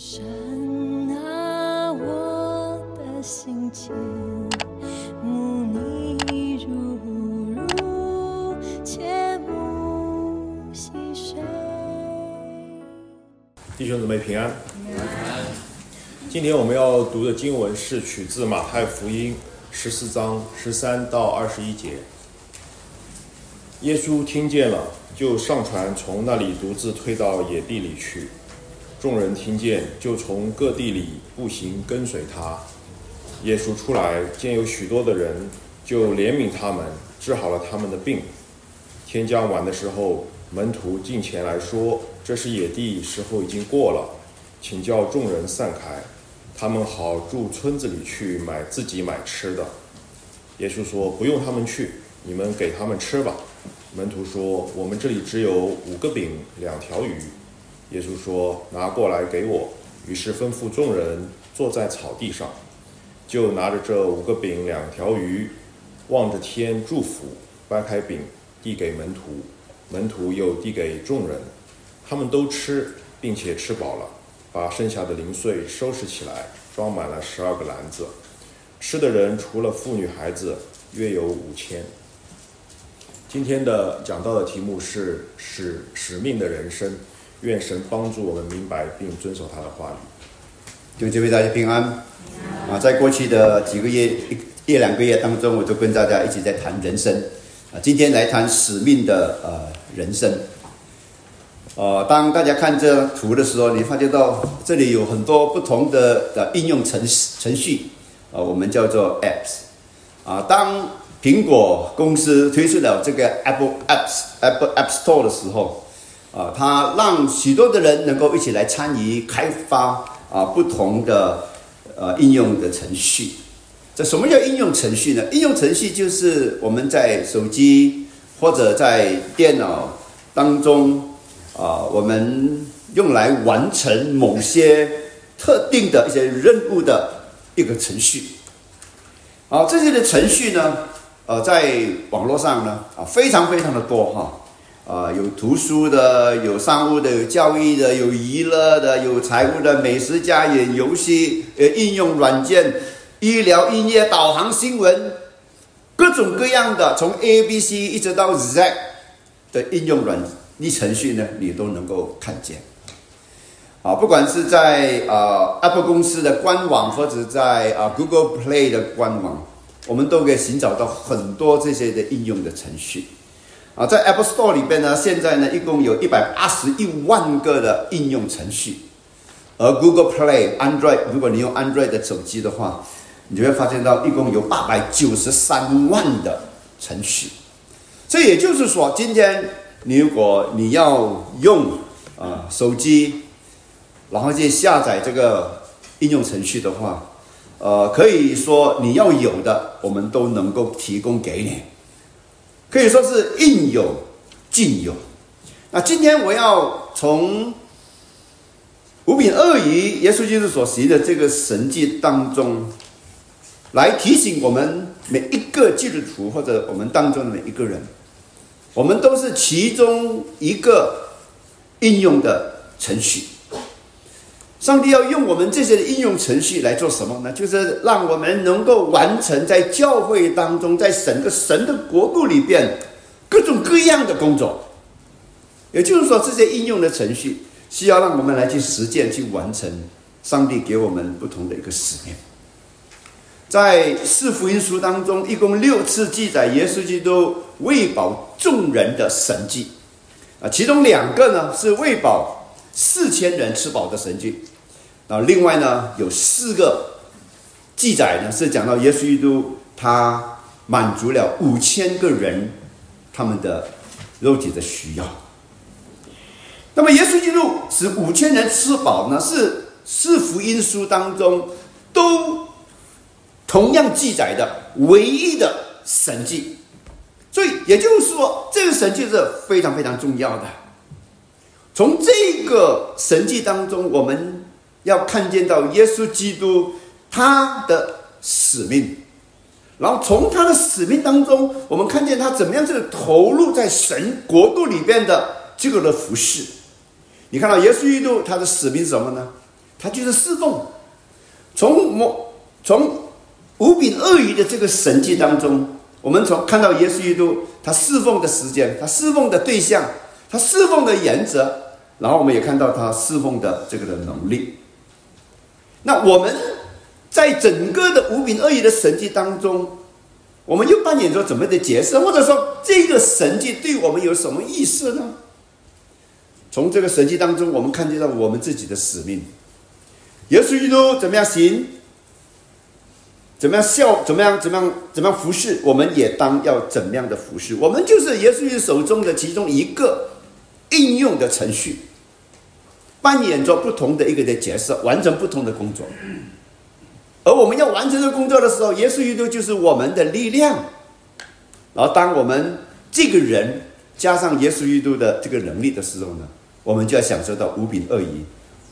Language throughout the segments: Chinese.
神啊，我的心间，慕你如如，切慕细水。弟兄姊妹平安。今天我们要读的经文是取自马太福音十四章十三到二十一节。耶稣听见了，就上船，从那里独自退到野地里去。众人听见，就从各地里步行跟随他。耶稣出来，见有许多的人，就怜悯他们，治好了他们的病。天将晚的时候，门徒进前来说：“这是野地，时候已经过了，请叫众人散开，他们好住村子里去买自己买吃的。”耶稣说：“不用他们去，你们给他们吃吧。”门徒说：“我们这里只有五个饼，两条鱼。”耶稣说：“拿过来给我。”于是吩咐众人坐在草地上，就拿着这五个饼两条鱼，望着天祝福，掰开饼递给门徒，门徒又递给众人，他们都吃，并且吃饱了，把剩下的零碎收拾起来，装满了十二个篮子。吃的人除了妇女孩子，约有五千。今天的讲到的题目是使使命的人生。愿神帮助我们明白并遵守他的话语。就这位大家平安啊！在过去的几个月一一两个月当中，我都跟大家一起在谈人生啊。今天来谈使命的呃人生。呃，当大家看这图的时候，你发觉到这里有很多不同的的应用程程序啊，我们叫做 apps 啊。当苹果公司推出了这个 Apple Apps Apple App Store 的时候。啊，它让许多的人能够一起来参与开发啊不同的呃应用的程序。这什么叫应用程序呢？应用程序就是我们在手机或者在电脑当中啊，我们用来完成某些特定的一些任务的一个程序。啊，这些的程序呢，呃，在网络上呢啊，非常非常的多哈。啊，有图书的，有商务的，有教育的，有娱乐的，有财务的，美食家也游戏，呃，应用软件，医疗、音乐、导航、新闻，各种各样的，从 A、B、C 一直到 Z 的应用软一程序呢，你都能够看见。啊，不管是在啊 Apple 公司的官网，或者在啊 Google Play 的官网，我们都可以寻找到很多这些的应用的程序。啊，在 Apple Store 里边呢，现在呢，一共有一百八十一万个的应用程序，而 Google Play Android，如果你用 Android 的手机的话，你就会发现到一共有八百九十三万的程序。这也就是说，今天你如果你要用啊手机，然后去下载这个应用程序的话，呃，可以说你要有的，我们都能够提供给你。可以说是应有尽有。那今天我要从五饼二鱼耶稣基督所行的这个神迹当中，来提醒我们每一个基督徒或者我们当中的每一个人，我们都是其中一个应用的程序。上帝要用我们这些的应用程序来做什么呢？就是让我们能够完成在教会当中，在神的神的国度里边各种各样的工作。也就是说，这些应用的程序需要让我们来去实践、去完成上帝给我们不同的一个使命。在四福音书当中，一共六次记载耶稣基督喂饱众人的神迹啊，其中两个呢是喂饱。四千人吃饱的神迹，那另外呢有四个记载呢是讲到耶稣基督他满足了五千个人他们的肉体的需要。那么耶稣基督使五千人吃饱呢，是四福音书当中都同样记载的唯一的神迹。所以也就是说，这个神迹是非常非常重要的。从这个神迹当中，我们要看见到耶稣基督他的使命，然后从他的使命当中，我们看见他怎么样去投入在神国度里边的这个的服饰。你看到耶稣基督他的使命是什么呢？他就是侍奉。从我从五饼二鱼的这个神迹当中，我们从看到耶稣基督他侍奉的时间，他侍奉的对象，他侍奉的原则，然后我们也看到他侍奉的这个的能力。那我们在整个的五饼二鱼的神迹当中，我们又扮演着怎么的角色？或者说，这个神迹对我们有什么意思呢？从这个神迹当中，我们看见了我们自己的使命。耶稣基督怎么样行？怎么样效？怎么样？怎么样？怎么样服侍？我们也当要怎么样的服侍？我们就是耶稣基督手中的其中一个应用的程序，扮演着不同的一个的角色，完成不同的工作。而我们要完成这工作的时候，耶稣基督就是我们的力量。然后，当我们这个人加上耶稣基督的这个能力的时候呢，我们就要享受到五比二鱼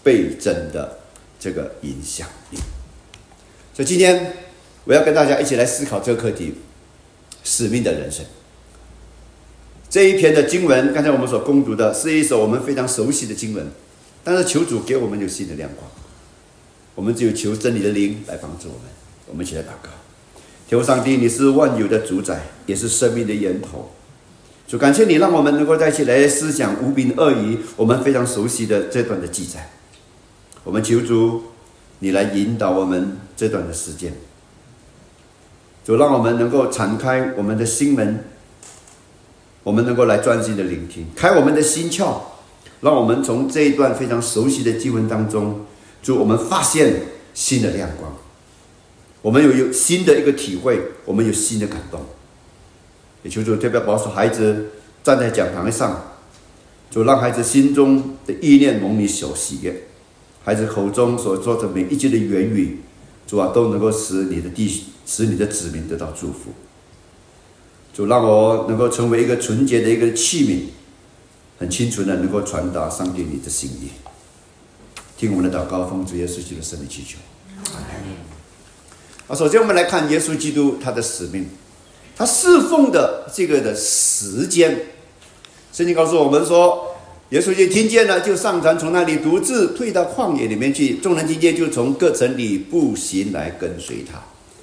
倍增的这个影响力。所以今天我要跟大家一起来思考这个课题：使命的人生。这一篇的经文，刚才我们所攻读的是一首我们非常熟悉的经文，但是求主给我们有新的亮光。我们只有求真理的灵来帮助我们。我们一起来祷告：求上帝，你是万有的主宰，也是生命的源头。主，感谢你让我们能够在一起来思想无柄恶鱼，我们非常熟悉的这段的记载。我们求主，你来引导我们这段的时间。主，让我们能够敞开我们的心门，我们能够来专心的聆听，开我们的心窍，让我们从这一段非常熟悉的经文当中，就，我们发现新的亮光，我们有有新的一个体会，我们有新的感动。也求主特别保守孩子站在讲台上，就让孩子心中的意念蒙你所喜悦，孩子口中所说的每一句的言语，主啊都能够使你的弟使你的子民得到祝福。就让我能够成为一个纯洁的一个器皿，很清楚的能够传达上帝你的心意。听我们的祷告，奉主耶稣基督的圣名祈求。啊，首先我们来看耶稣基督他的使命。他侍奉的这个的时间，圣经告诉我们说，耶稣就听见了，就上船，从那里独自退到旷野里面去。众人听见，就从各城里步行来跟随他。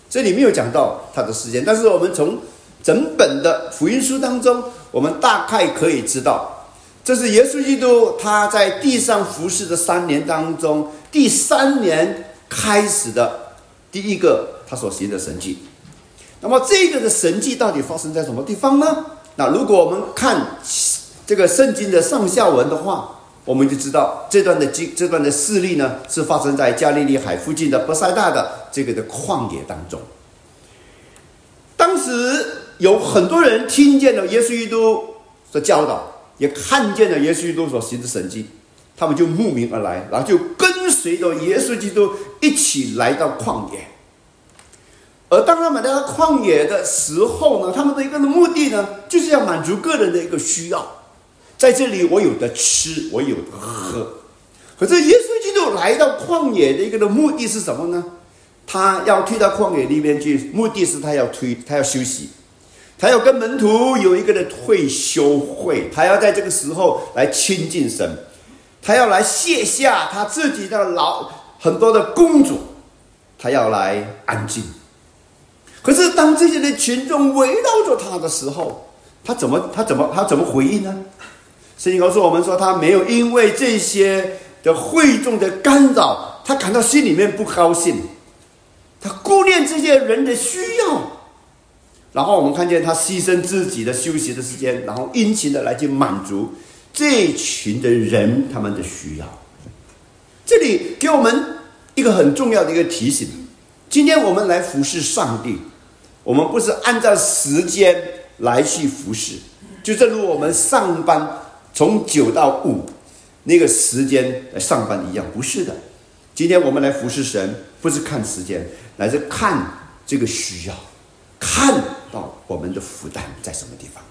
这里没有讲到他的时间，但是我们从整本的福音书当中，我们大概可以知道，这是耶稣基督他在地上服侍的三年当中，第三年开始的第一个他所行的神迹。那么这个的神迹到底发生在什么地方呢？那如果我们看这个圣经的上下文的话，我们就知道这段的经这段的事例呢，是发生在加利利海附近的伯赛大的这个的旷野当中。当时有很多人听见了耶稣基督的教导，也看见了耶稣基督所行的神迹，他们就慕名而来，然后就跟随着耶稣基督一起来到旷野。而当他们来到旷野的时候呢，他们的一个目的呢，就是要满足个人的一个需要。在这里，我有的吃，我有的喝。可是耶稣基督来到旷野的一个的目的是什么呢？他要退到旷野里面去，目的是他要推，他要休息，他要跟门徒有一个的退休会，他要在这个时候来亲近神，他要来卸下他自己的老很多的工作，他要来安静。可是，当这些的群众围绕着他的时候，他怎么他怎么他怎么回应呢？圣经告诉我们说，他没有因为这些的会众的干扰，他感到心里面不高兴，他顾念这些人的需要。然后我们看见他牺牲自己的休息的时间，然后殷勤的来去满足这群的人他们的需要。这里给我们一个很重要的一个提醒：今天我们来服侍上帝。我们不是按照时间来去服侍，就正如我们上班从九到五那个时间来上班一样，不是的。今天我们来服侍神，不是看时间，乃是看这个需要，看到我们的负担在什么地方。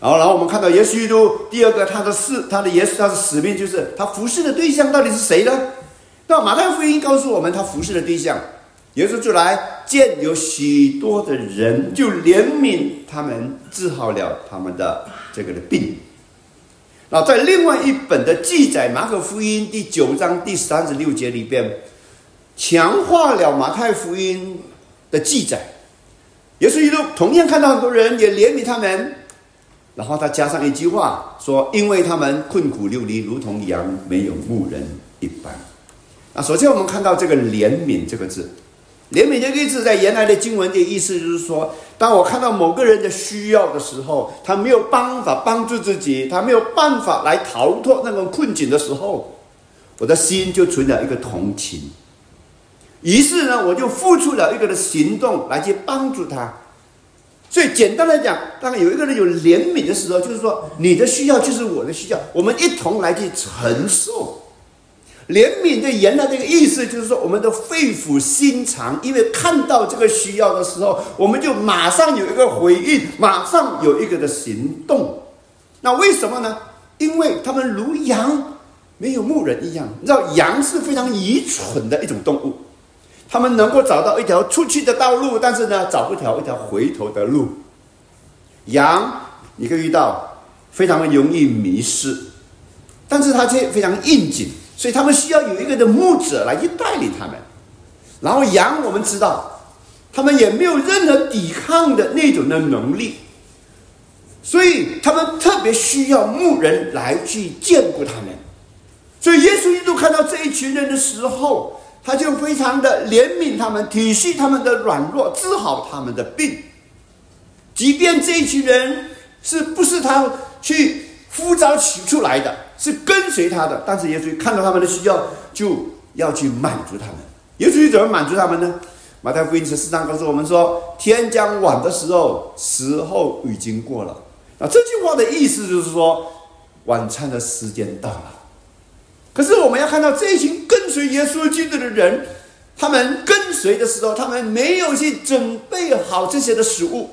然后，然后我们看到耶稣基督第二个他的事，他的耶稣他的使命就是他服侍的对象到底是谁呢？那马太福音告诉我们，他服侍的对象。耶稣就来见有许多的人，就怜悯他们，治好了他们的这个的病。那在另外一本的记载，《马可福音》第九章第三十六节里边，强化了马太福音的记载。耶稣基督同样看到很多人，也怜悯他们，然后他加上一句话说：“因为他们困苦流离，如同羊没有牧人一般。”啊，首先我们看到这个“怜悯”这个字，“怜悯”这个字在原来的经文的意思就是说。当我看到某个人的需要的时候，他没有办法帮助自己，他没有办法来逃脱那种困境的时候，我的心就存了一个同情。于是呢，我就付出了一个的行动来去帮助他。所以简单来讲，当有一个人有怜悯的时候，就是说你的需要就是我的需要，我们一同来去承受。怜悯的原来这个意思就是说，我们的肺腑心肠，因为看到这个需要的时候，我们就马上有一个回应，马上有一个的行动。那为什么呢？因为他们如羊没有牧人一样。你知道，羊是非常愚蠢的一种动物，他们能够找到一条出去的道路，但是呢，找不条一条回头的路。羊你可以遇到非常容易迷失，但是它却非常应景。所以他们需要有一个的牧者来去带领他们，然后羊我们知道，他们也没有任何抵抗的那种的能力，所以他们特别需要牧人来去眷顾他们。所以耶稣一度看到这一群人的时候，他就非常的怜悯他们，体恤他们的软弱，治好他们的病。即便这一群人是不是他去呼召取出来的？是跟随他的，但是耶稣看到他们的需要，就要去满足他们。耶稣怎么满足他们呢？马太福音十四章告诉我们说：“天将晚的时候，时候已经过了。”那这句话的意思就是说，晚餐的时间到了。可是我们要看到这一群跟随耶稣基督的人，他们跟随的时候，他们没有去准备好这些的食物，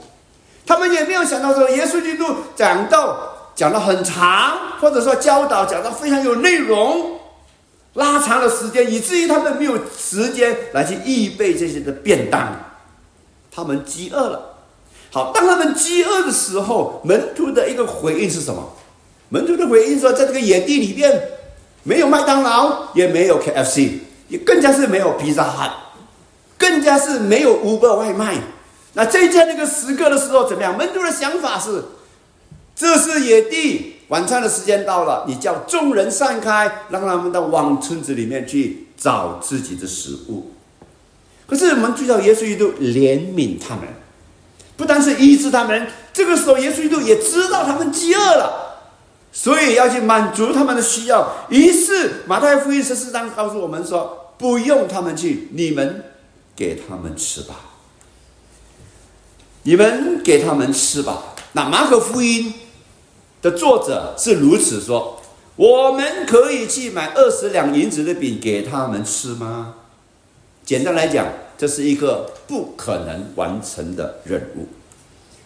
他们也没有想到说，耶稣基督讲到。讲的很长，或者说教导讲的非常有内容，拉长了时间，以至于他们没有时间来去预备这些的便当，他们饥饿了。好，当他们饥饿的时候，门徒的一个回应是什么？门徒的回应说，在这个野地里面，没有麦当劳，也没有 KFC，也更加是没有披萨汉，更加是没有 Uber 外卖。那这在那个时刻的时候怎么样？门徒的想法是。这是野地，晚餐的时间到了，你叫众人散开，让他们到往村子里面去找自己的食物。可是我们注意到，耶稣基督怜悯他们，不单是医治他们，这个时候耶稣基督也知道他们饥饿了，所以要去满足他们的需要。于是马太福音十四章告诉我们说：“不用他们去，你们给他们吃吧，你们给他们吃吧。”那马可福音。的作者是如此说：“我们可以去买二十两银子的饼给他们吃吗？”简单来讲，这是一个不可能完成的任务。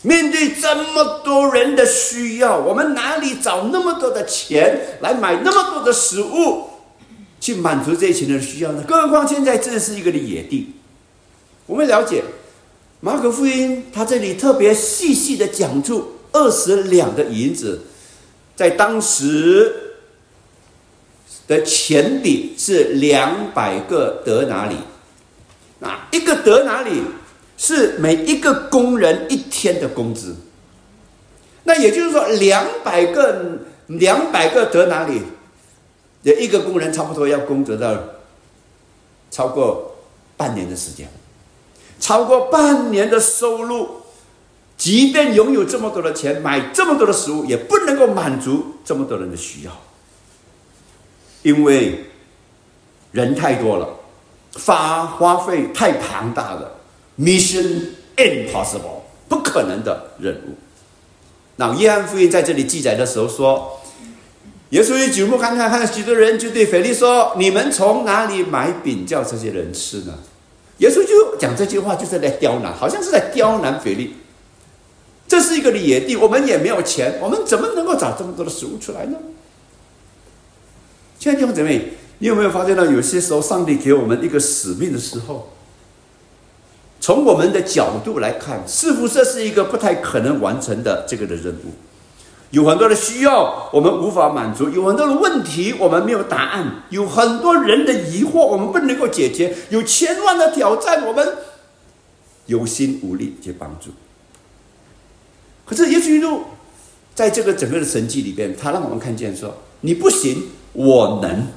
面对这么多人的需要，我们哪里找那么多的钱来买那么多的食物，去满足这群人的需要呢？更何况现在这是一个的野地。我们了解马可福音，他这里特别细细的讲述二十两的银子。在当时的钱币是两百个德哪里，啊，一个德哪里是每一个工人一天的工资。那也就是说，两百个两百个得哪里的一个工人，差不多要工作到超过半年的时间，超过半年的收入。即便拥有这么多的钱，买这么多的食物，也不能够满足这么多人的需要，因为人太多了，花花费太庞大了，mission impossible，不可能的任务。那约翰福音在这里记载的时候说，耶稣一举目看看，看许多人就对腓力说：“你们从哪里买饼叫这些人吃呢？”耶稣就讲这句话，就是在刁难，好像是在刁难腓力。这是一个野地，我们也没有钱，我们怎么能够找这么多的食物出来呢？亲爱的弟兄姊妹，你有没有发现到，有些时候上帝给我们一个使命的时候，从我们的角度来看，似乎这是一个不太可能完成的这个的任务。有很多的需要我们无法满足，有很多的问题我们没有答案，有很多人的疑惑我们不能够解决，有千万的挑战我们有心无力去帮助。可是耶稣基督在这个整个的神迹里边，他让我们看见说：你不行，我能。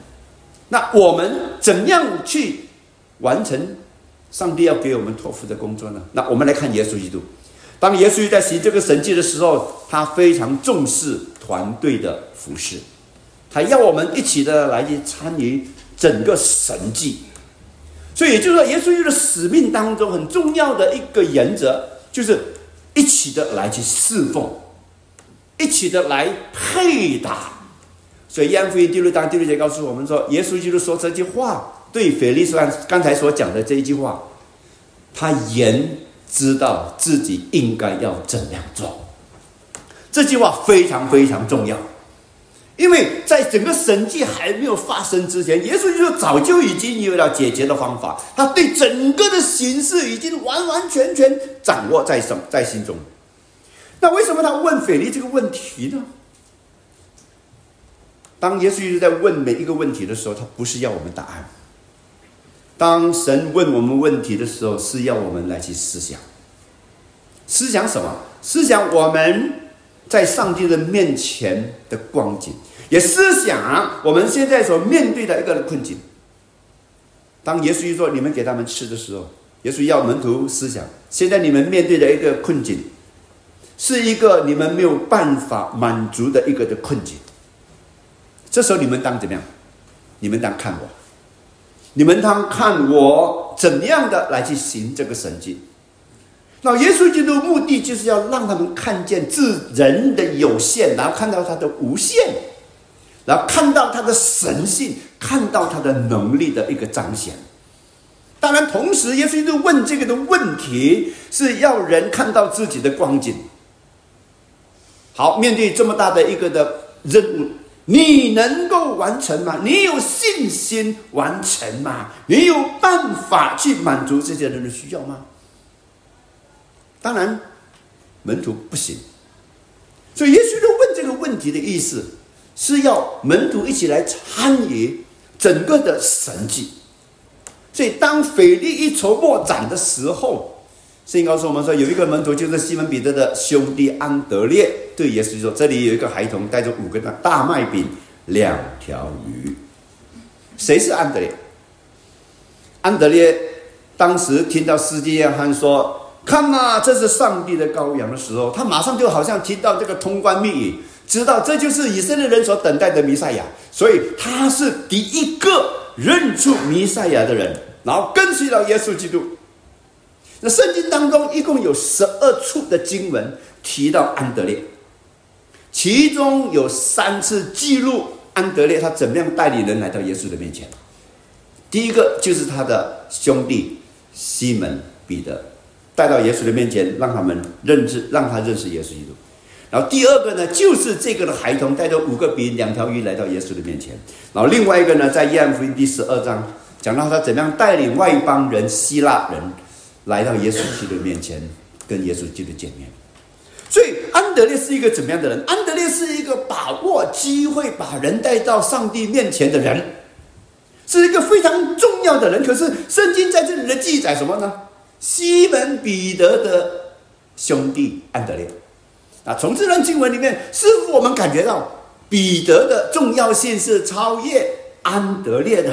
那我们怎样去完成上帝要给我们托付的工作呢？那我们来看耶稣基督。当耶稣在行这个神迹的时候，他非常重视团队的服饰，他要我们一起的来去参与整个神迹。所以也就是说，耶稣基督的使命当中很重要的一个原则，就是一起的来去侍奉，一起的来配搭。所以约翰福音第六章第六节告诉我们说，耶稣基督说这句话，对腓力斯刚刚才所讲的这一句话，他言。知道自己应该要怎样做，这句话非常非常重要，因为在整个神迹还没有发生之前，耶稣就早就已经有了解决的方法，他对整个的形势已经完完全全掌握在手在心中。那为什么他问腓力这个问题呢？当耶稣在问每一个问题的时候，他不是要我们答案。当神问我们问题的时候，是要我们来去思想。思想什么？思想我们在上帝的面前的光景，也思想我们现在所面对的一个困境。当耶稣说你们给他们吃的时候，耶稣要门徒思想：现在你们面对的一个困境，是一个你们没有办法满足的一个的困境。这时候你们当怎么样？你们当看我。你们当看我怎样的来去行这个神迹？那耶稣基督目的就是要让他们看见自人的有限，然后看到他的无限，然后看到他的神性，看到他的能力的一个彰显。当然，同时耶稣基督问这个的问题是要人看到自己的光景。好，面对这么大的一个的任务。你能够完成吗？你有信心完成吗？你有办法去满足这些人的需要吗？当然，门徒不行。所以耶稣就问这个问题的意思，是要门徒一起来参与整个的神迹。所以当腓力一筹莫展的时候。圣经告诉我们说，有一个门徒就是西门彼得的兄弟安德烈，对耶稣说：“这里有一个孩童带着五个大大麦饼、两条鱼。”谁是安德烈？安德烈当时听到司机约翰说：“看啊，这是上帝的羔羊”的时候，他马上就好像听到这个通关密语，知道这就是以色列人所等待的弥赛亚，所以他是第一个认出弥赛亚的人，然后跟随了耶稣基督。那圣经当中一共有十二处的经文提到安德烈，其中有三次记录安德烈他怎么样带领人来到耶稣的面前。第一个就是他的兄弟西门彼得带到耶稣的面前，让他们认知，让他认识耶稣基督。然后第二个呢，就是这个的孩童带着五个饼两条鱼来到耶稣的面前。然后另外一个呢，在约翰福音第十二章讲到他怎么样带领外邦人希腊人。来到耶稣基督面前，跟耶稣基督见面。所以安德烈是一个怎么样的人？安德烈是一个把握机会把人带到上帝面前的人，是一个非常重要的人。可是圣经在这里的记载什么呢？西门彼得的兄弟安德烈。啊，从这段经文里面，似乎我们感觉到彼得的重要性是超越安德烈的。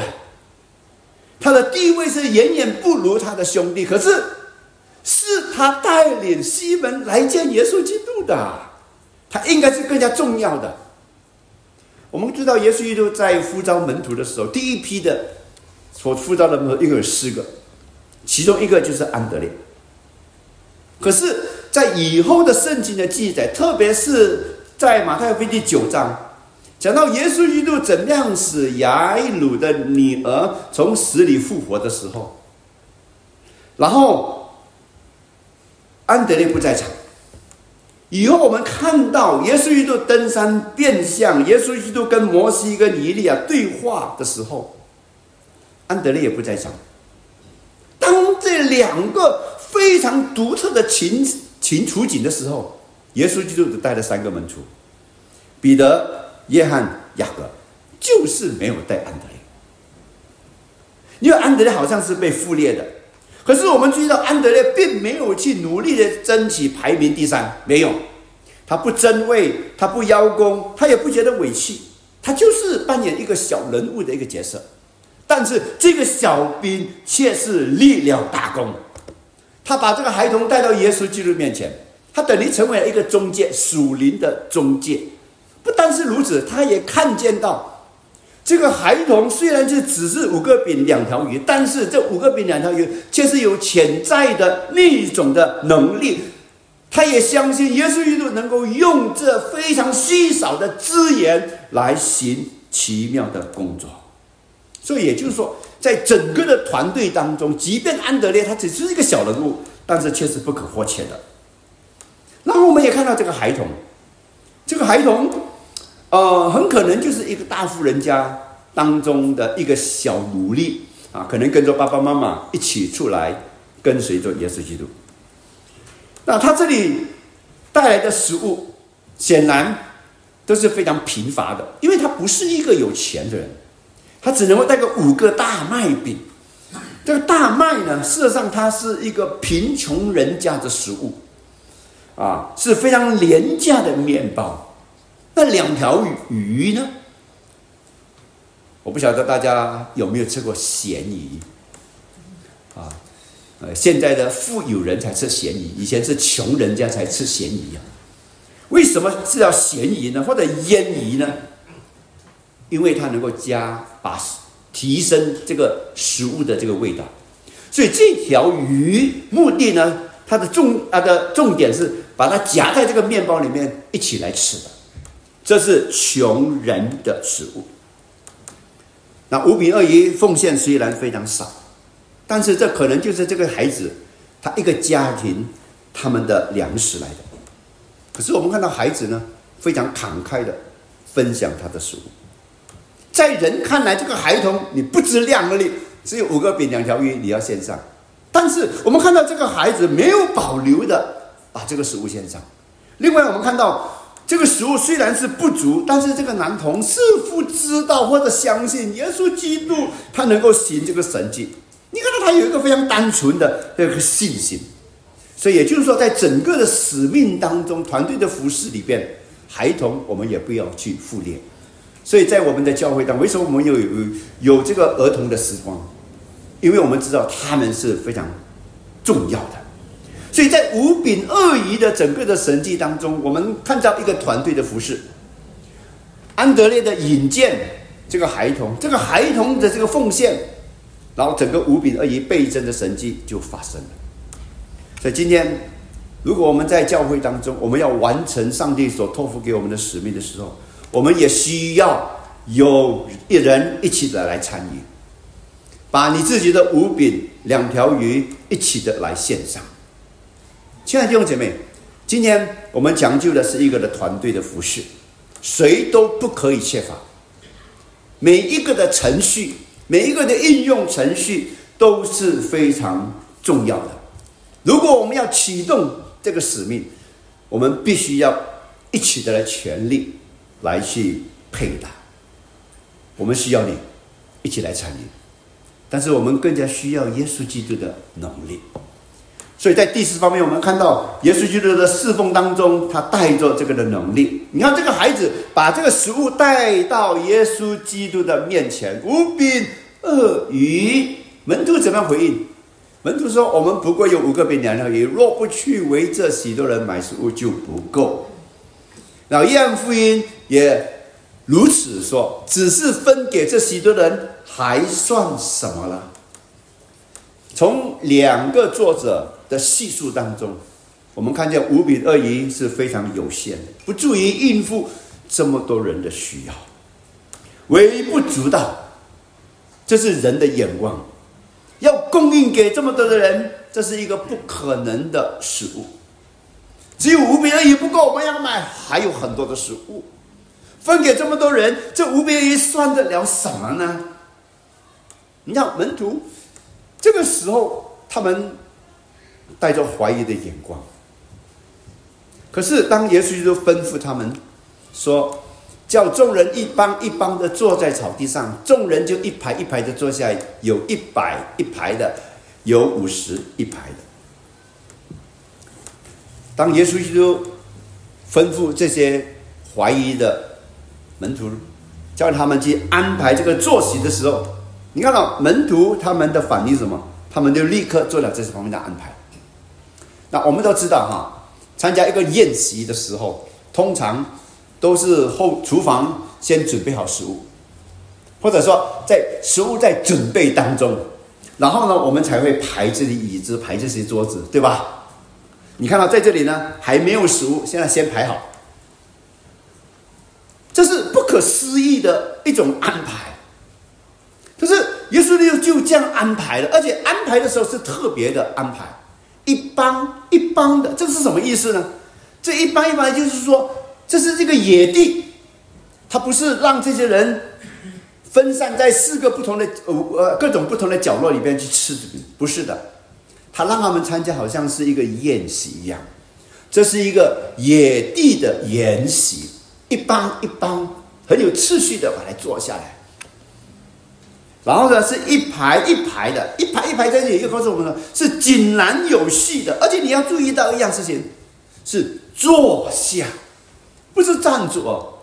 他的地位是远远不如他的兄弟，可是是他带领西门来见耶稣基督的，他应该是更加重要的。我们知道耶稣基督在呼召门徒的时候，第一批的所呼召的门徒一共有四个，其中一个就是安德烈。可是，在以后的圣经的记载，特别是在马太福音第九章。讲到耶稣基督怎样使雅鲁的女儿从死里复活的时候，然后安德烈不在场。以后我们看到耶稣基督登山变相，耶稣基督跟摩西跟尼利亚对话的时候，安德烈也不在场。当这两个非常独特的情情处境的时候，耶稣基督只带了三个门徒。彼得、约翰、雅各，就是没有带安德烈。因为安德烈好像是被忽略的，可是我们注意到安德烈并没有去努力的争取排名第三，没有，他不争位，他不邀功，他也不觉得委屈，他就是扮演一个小人物的一个角色。但是这个小兵却是立了大功，他把这个孩童带到耶稣基督面前，他等于成为了一个中介，属灵的中介。不单是如此，他也看见到。这个孩童虽然就只是五个饼两条鱼，但是这五个饼两条鱼却是有潜在的另一种的能力。他也相信耶稣基督能够用这非常稀少的资源来行奇妙的工作。所以也就是说，在整个的团队当中，即便安德烈他只是一个小人物，但是却是不可或缺的。然后我们也看到这个孩童，这个孩童。呃，很可能就是一个大富人家当中的一个小奴隶啊，可能跟着爸爸妈妈一起出来跟随着耶稣基督。那他这里带来的食物，显然都是非常贫乏的，因为他不是一个有钱的人，他只能够带个五个大麦饼。这个大麦呢，事实上它是一个贫穷人家的食物，啊，是非常廉价的面包。那两条鱼呢？我不晓得大家有没有吃过咸鱼啊？呃，现在的富有人才吃咸鱼，以前是穷人家才吃咸鱼啊。为什么是要咸鱼呢？或者腌鱼呢？因为它能够加把提升这个食物的这个味道。所以这条鱼目的呢，它的重它的重点是把它夹在这个面包里面一起来吃的。这是穷人的食物。那五比二鱼奉献虽然非常少，但是这可能就是这个孩子他一个家庭他们的粮食来的。可是我们看到孩子呢，非常慷慨的分享他的食物。在人看来，这个孩童你不知量力，只有五个饼两条鱼，你要献上。但是我们看到这个孩子没有保留的把这个食物献上。另外，我们看到。这个食物虽然是不足，但是这个男童似乎知道或者相信耶稣基督，他能够行这个神迹。你看到他有一个非常单纯的这个信心，所以也就是说，在整个的使命当中，团队的服饰里边，孩童我们也不要去忽略。所以在我们的教会当中，为什么我们有有有这个儿童的时光？因为我们知道他们是非常重要的。所以在五饼二鱼的整个的神迹当中，我们看到一个团队的服饰。安德烈的引荐这个孩童，这个孩童的这个奉献，然后整个五饼二鱼倍增的神迹就发生了。所以今天，如果我们在教会当中，我们要完成上帝所托付给我们的使命的时候，我们也需要有一人一起的来参与，把你自己的五饼两条鱼一起的来献上。亲爱的弟兄姐妹，今天我们讲究的是一个的团队的服饰，谁都不可以缺乏。每一个的程序，每一个的应用程序都是非常重要的。如果我们要启动这个使命，我们必须要一起的来全力来去配搭。我们需要你一起来参与，但是我们更加需要耶稣基督的能力。所以在第四方面，我们看到耶稣基督的侍奉当中，他带着这个的能力。你看，这个孩子把这个食物带到耶稣基督的面前，五饼二鱼，门徒怎么样回应？门徒说：“我们不过有五个饼两条鱼，若不去为这许多人买食物，就不够。”然后约翰福音也如此说：“只是分给这许多人，还算什么了？”从两个作者。的系数当中，我们看见五比二鱼是非常有限，不足以应付这么多人的需要，微不足道。这是人的眼光，要供应给这么多的人，这是一个不可能的食物。只有五比二鱼不够，我们要买还有很多的食物，分给这么多人，这五比二鱼算得了什么呢？你看门徒这个时候他们。带着怀疑的眼光。可是，当耶稣基督吩咐他们说：“叫众人一帮一帮的坐在草地上，众人就一排一排的坐下，有一百一排的，有五十一排的。当耶稣基督吩咐这些怀疑的门徒，叫他们去安排这个坐席的时候，你看到门徒他们的反应是什么？他们就立刻做了这方面的安排。那我们都知道哈，参加一个宴席的时候，通常都是后厨房先准备好食物，或者说在食物在准备当中，然后呢，我们才会排这些椅子，排这些桌子，对吧？你看到在这里呢，还没有食物，现在先排好，这是不可思议的一种安排。可是耶稣就就这样安排了，而且安排的时候是特别的安排。一帮一帮的，这是什么意思呢？这一帮一帮就是说，这是这个野地，他不是让这些人分散在四个不同的呃呃各种不同的角落里边去吃，不是的，他让他们参加，好像是一个宴席一样，这是一个野地的筵席，一帮一帮很有秩序的把它坐下来。然后呢，是一排一排的，一排一排在这里，又告诉我们呢，是井然有序的。而且你要注意到一样事情，是坐下，不是站着哦。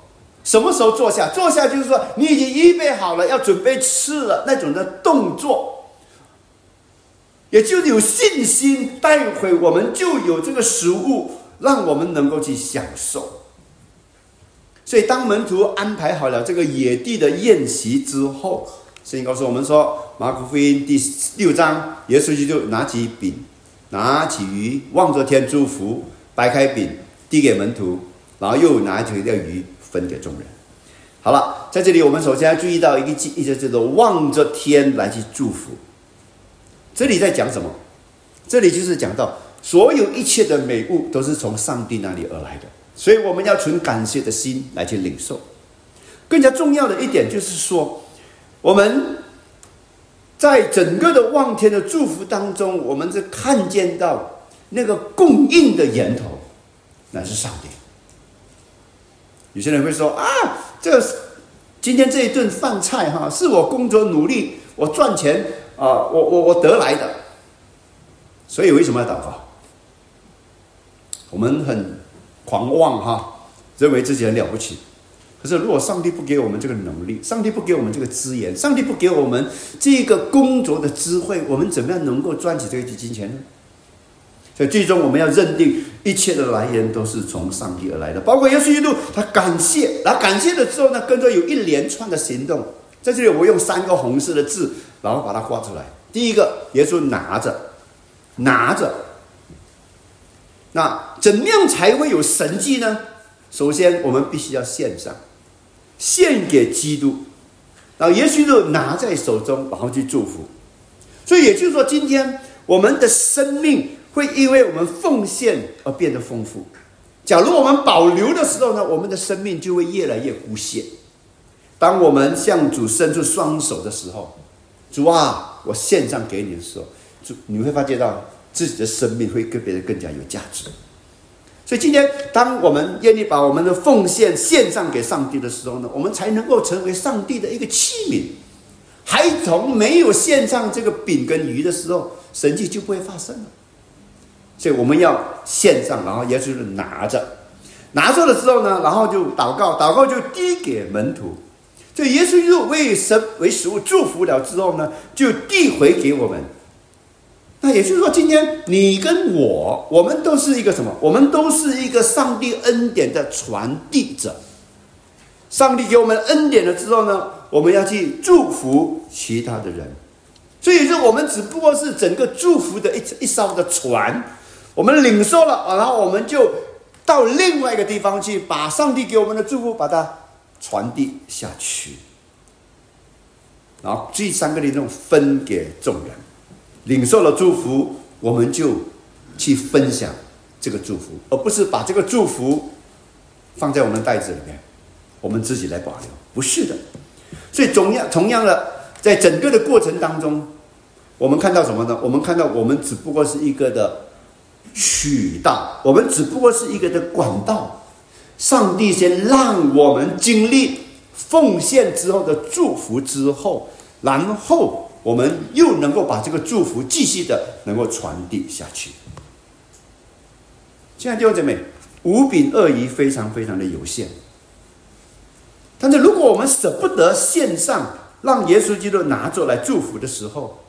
什么时候坐下？坐下就是说你已经预备好了，要准备吃了那种的动作，也就是有信心，待会我们就有这个食物，让我们能够去享受。所以，当门徒安排好了这个野地的宴席之后。圣经告诉我们说，《马可福音》第六章，耶稣基督拿起饼，拿起鱼，望着天祝福，掰开饼递给门徒，然后又拿起一条鱼分给众人。好了，在这里我们首先要注意到一个记，一直叫做望着天来去祝福。这里在讲什么？这里就是讲到所有一切的美物都是从上帝那里而来的，所以我们要存感谢的心来去领受。更加重要的一点就是说。我们在整个的望天的祝福当中，我们是看见到那个供应的源头，乃是上帝。有些人会说：“啊，这今天这一顿饭菜哈，是我工作努力，我赚钱啊，我我我得来的。”所以为什么要祷告？我们很狂妄哈，认为自己很了不起。可是，如果上帝不给我们这个能力，上帝不给我们这个资源，上帝不给我们这个工作的智慧，我们怎么样能够赚取这一笔金钱呢？所以，最终我们要认定一切的来源都是从上帝而来的。包括耶稣基督，他感谢，然后感谢了之后呢，跟着有一连串的行动。在这里，我用三个红色的字，然后把它画出来。第一个，耶稣拿着，拿着。那怎么样才会有神迹呢？首先，我们必须要献上。献给基督，然后耶稣就拿在手中，然后去祝福。所以也就是说，今天我们的生命会因为我们奉献而变得丰富。假如我们保留的时候呢，我们的生命就会越来越无限。当我们向主伸出双手的时候，主啊，我献上给你的时候，主你会发觉到自己的生命会跟别人更加有价值。所以今天，当我们愿意把我们的奉献献上给上帝的时候呢，我们才能够成为上帝的一个器皿。孩童没有献上这个饼跟鱼的时候，神迹就不会发生了。所以我们要献上，然后耶稣就拿着，拿着的时候呢，然后就祷告，祷告就递给门徒。所以耶稣就为神为食物祝福了之后呢，就递回给我们。那也就是说，今天你跟我，我们都是一个什么？我们都是一个上帝恩典的传递者。上帝给我们恩典了之后呢，我们要去祝福其他的人。所以说，我们只不过是整个祝福的一一艘的船。我们领受了，然后我们就到另外一个地方去，把上帝给我们的祝福把它传递下去。然后这三个的种分给众人。领受了祝福，我们就去分享这个祝福，而不是把这个祝福放在我们袋子里面，我们自己来保留。不是的，所以同样同样的，在整个的过程当中，我们看到什么呢？我们看到我们只不过是一个的渠道，我们只不过是一个的管道，上帝先让我们经历奉献之后的祝福之后，然后我们又能够把这个祝福继续的能够传递下去。亲爱的弟兄姐妹，五饼二鱼非常非常的有限，但是如果我们舍不得献上，让耶稣基督拿着来祝福的时候，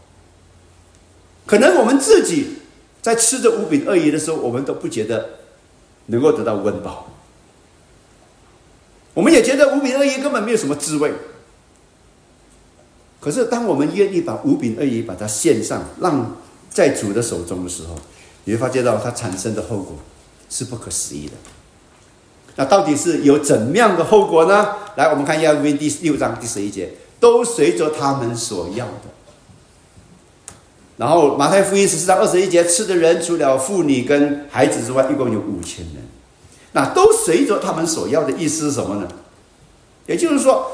可能我们自己在吃着五饼二鱼的时候，我们都不觉得能够得到温饱。我们也觉得五饼二鱼根本没有什么滋味。可是，当我们愿意把五饼二鱼把它献上，让在主的手中的时候，你会发觉到它产生的后果是不可思议的。那到底是有怎样的后果呢？来，我们看一下《第六章第十一节，都随着他们所要的。然后马太福音十四章二十一节，吃的人除了妇女跟孩子之外，一共有五千人。那都随着他们所要的意思是什么呢？也就是说，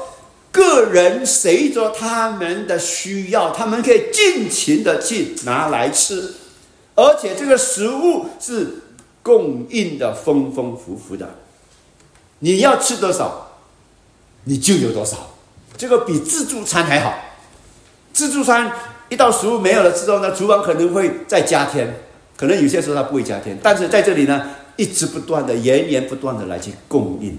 个人随着他们的需要，他们可以尽情的去拿来吃，而且这个食物是供应的丰丰富富的。你要吃多少，你就有多少。这个比自助餐还好。自助餐一道食物没有了之后呢，厨房可能会再加添，可能有些时候它不会加添，但是在这里呢。一直不断的、源源不断的来去供应。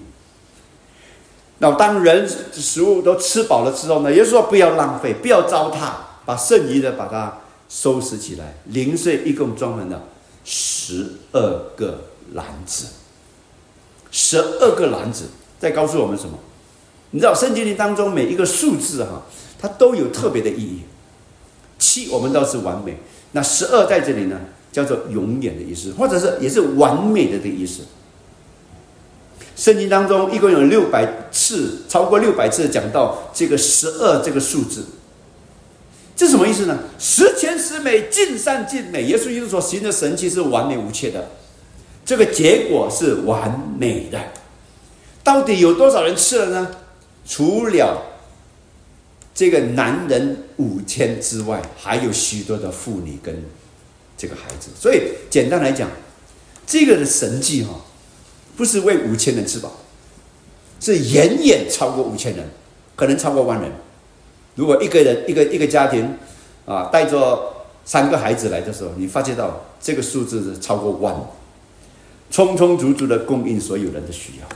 那当人食物都吃饱了之后呢，也就说不要浪费，不要糟蹋，把剩余的把它收拾起来。零碎一共装满了十二个篮子，十二个篮子在告诉我们什么？你知道圣经里当中每一个数字哈，它都有特别的意义。七我们倒是完美，那十二在这里呢？叫做永远的意思，或者是也是完美的的意思。圣经当中一共有六百次，超过六百次讲到这个十二这个数字，这什么意思呢？十全十美，尽善尽美。耶稣基督所行的神迹是完美无缺的，这个结果是完美的。到底有多少人吃了呢？除了这个男人五千之外，还有许多的妇女跟。这个孩子，所以简单来讲，这个的神迹哈，不是为五千人吃饱，是远远超过五千人，可能超过万人。如果一个人一个一个家庭啊，带着三个孩子来的时候，你发觉到这个数字是超过万，充充足足的供应所有人的需要。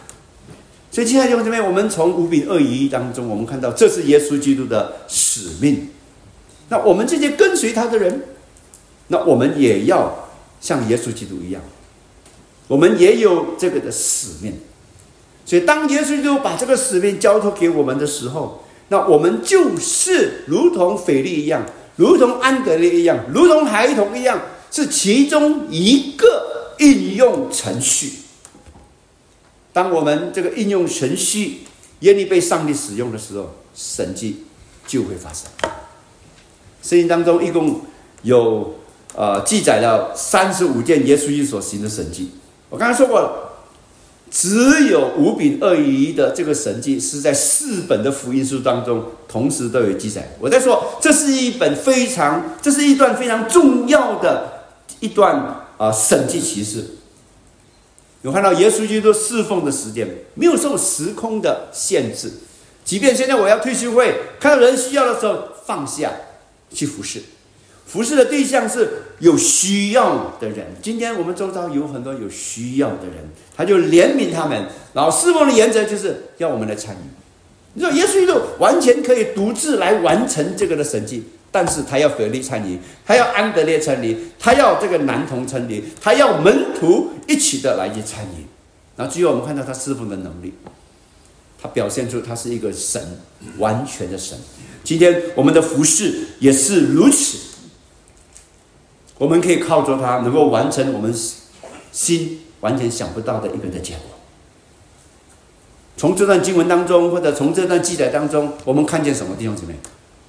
所以，亲爱的弟兄姊妹，我们从五饼二鱼当中，我们看到这是耶稣基督的使命。那我们这些跟随他的人。那我们也要像耶稣基督一样，我们也有这个的使命。所以，当耶稣基督把这个使命交托给我们的时候，那我们就是如同腓力一样，如同安德烈一样，如同孩童一样，是其中一个应用程序。当我们这个应用程序愿意被上帝使用的时候，神迹就会发生。圣经当中一共有。呃，记载了三十五件耶稣基所行的神迹。我刚才说过了，只有五饼二鱼的这个神迹是在四本的福音书当中同时都有记载。我在说，这是一本非常，这是一段非常重要的一段啊神迹启示。有看到耶稣基督侍奉的时间没有受时空的限制，即便现在我要退休会，看到人需要的时候放下去服侍。服侍的对象是有需要的人。今天我们周遭有很多有需要的人，他就怜悯他们。然后侍奉的原则就是要我们来参与。你说耶稣基督完全可以独自来完成这个的神迹，但是他要腓力参与，他要安德烈参与，他要这个男童参与，他要门徒一起的来去参与。然后最后我们看到他侍奉的能力，他表现出他是一个神，完全的神。今天我们的服饰也是如此。我们可以靠着它，能够完成我们心完全想不到的一个的结果。从这段经文当中，或者从这段记载当中，我们看见什么弟兄姊妹？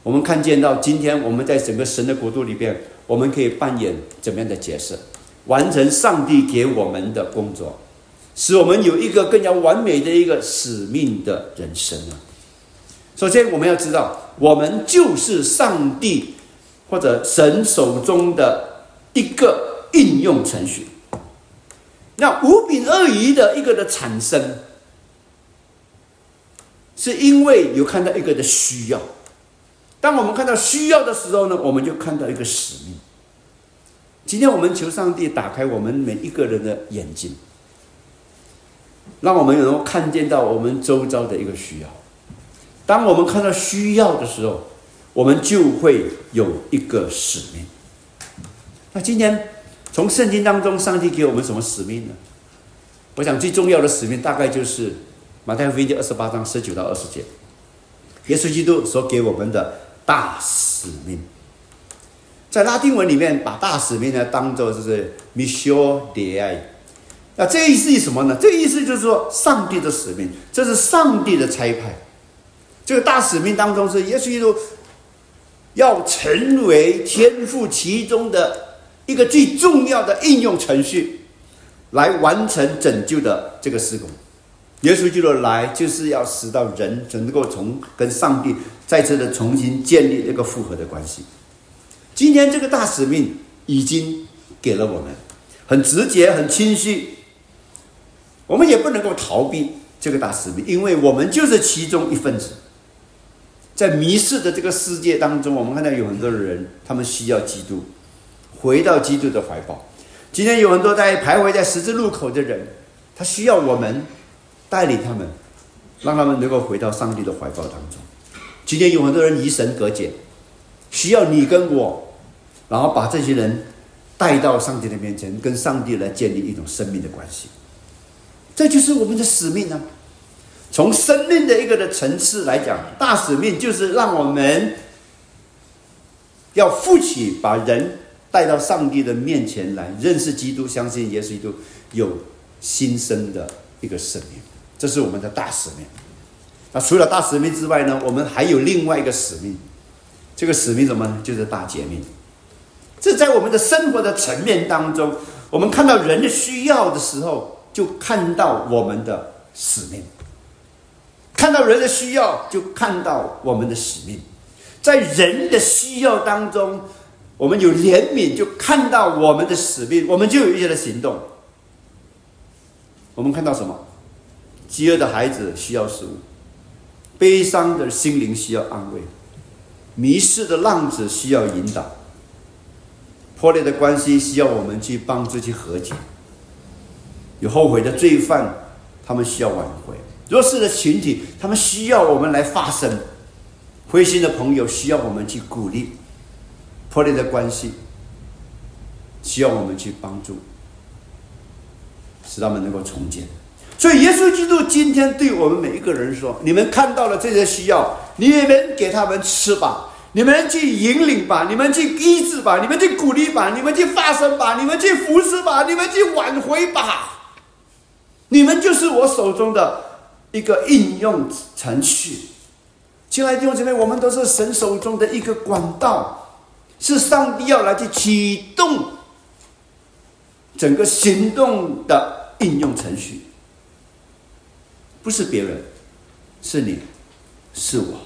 我们看见到今天我们在整个神的国度里边，我们可以扮演怎么样的角色，完成上帝给我们的工作，使我们有一个更加完美的一个使命的人生呢？首先，我们要知道，我们就是上帝或者神手中的。一个应用程序，那五柄鳄鱼的一个的产生，是因为有看到一个的需要。当我们看到需要的时候呢，我们就看到一个使命。今天我们求上帝打开我们每一个人的眼睛，让我们能够看见到我们周遭的一个需要。当我们看到需要的时候，我们就会有一个使命。那今天从圣经当中，上帝给我们什么使命呢？我想最重要的使命大概就是马太福音第二十八章十九到二十节，耶稣基督所给我们的大使命。在拉丁文里面，把大使命呢当做就是 mission dei。那这意思是什么呢？这意思就是说，上帝的使命，这是上帝的差派。这个大使命当中，是耶稣基督要成为天赋其中的一个最重要的应用程序，来完成拯救的这个施工。耶稣基督来就是要使到人能够从跟上帝再次的重新建立这个复合的关系。今天这个大使命已经给了我们，很直接、很清晰，我们也不能够逃避这个大使命，因为我们就是其中一份子。在迷失的这个世界当中，我们看到有很多的人，他们需要基督，回到基督的怀抱。今天有很多在徘徊在十字路口的人，他需要我们带领他们，让他们能够回到上帝的怀抱当中。今天有很多人离神隔绝，需要你跟我。然后把这些人带到上帝的面前，跟上帝来建立一种生命的关系，这就是我们的使命呢。从生命的一个的层次来讲，大使命就是让我们要负起把人带到上帝的面前来认识基督，相信耶稣基督有新生的一个生命，这是我们的大使命。那除了大使命之外呢，我们还有另外一个使命，这个使命什么呢？就是大诫命。这在我们的生活的层面当中，我们看到人的需要的时候，就看到我们的使命；看到人的需要，就看到我们的使命。在人的需要当中，我们有怜悯，就看到我们的使命，我们就有一些的行动。我们看到什么？饥饿的孩子需要食物，悲伤的心灵需要安慰，迷失的浪子需要引导。破裂的关系需要我们去帮助去和解，有后悔的罪犯，他们需要挽回；弱势的群体，他们需要我们来发声；灰心的朋友需要我们去鼓励；破裂的关系需要我们去帮助，使他们能够重建。所以，耶稣基督今天对我们每一个人说：“你们看到了这些需要，你们给他们吃吧。”你们去引领吧，你们去医治吧，你们去鼓励吧，你们去发声吧，你们去扶持吧，你们去挽回吧。你们就是我手中的一个应用程序。亲爱的弟兄姐妹，我们都是神手中的一个管道，是上帝要来去启动整个行动的应用程序，不是别人，是你，是我。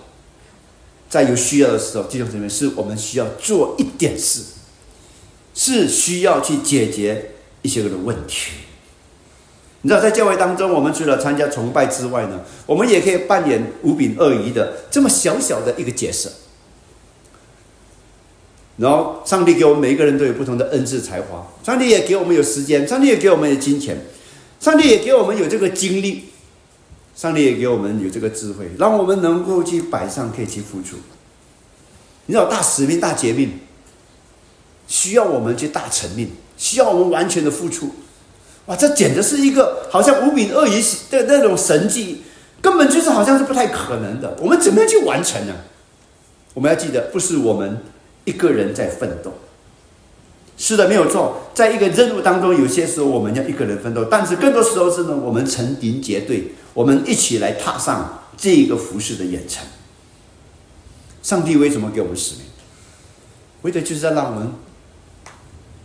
在有需要的时候，弟兄姊妹，是我们需要做一点事，是需要去解决一些个的问题。你知道，在教会当中，我们除了参加崇拜之外呢，我们也可以扮演五饼二鱼的这么小小的一个角色。然后，上帝给我们每一个人都有不同的恩赐才华，上帝也给我们有时间，上帝也给我们有金钱，上帝也给我们有这个精力。上帝也给我们有这个智慧，让我们能够去摆上，可以去付出。你知道，大使命、大捷命，需要我们去大成命，需要我们完全的付出。哇，这简直是一个好像无柄鳄鱼的那种神迹，根本就是好像是不太可能的。我们怎么样去完成呢？我们要记得，不是我们一个人在奋斗。是的，没有错。在一个任务当中，有些时候我们要一个人奋斗，但是更多时候是呢，我们成群结队，我们一起来踏上这一个服饰的远程。上帝为什么给我们使命？为的就是要让我们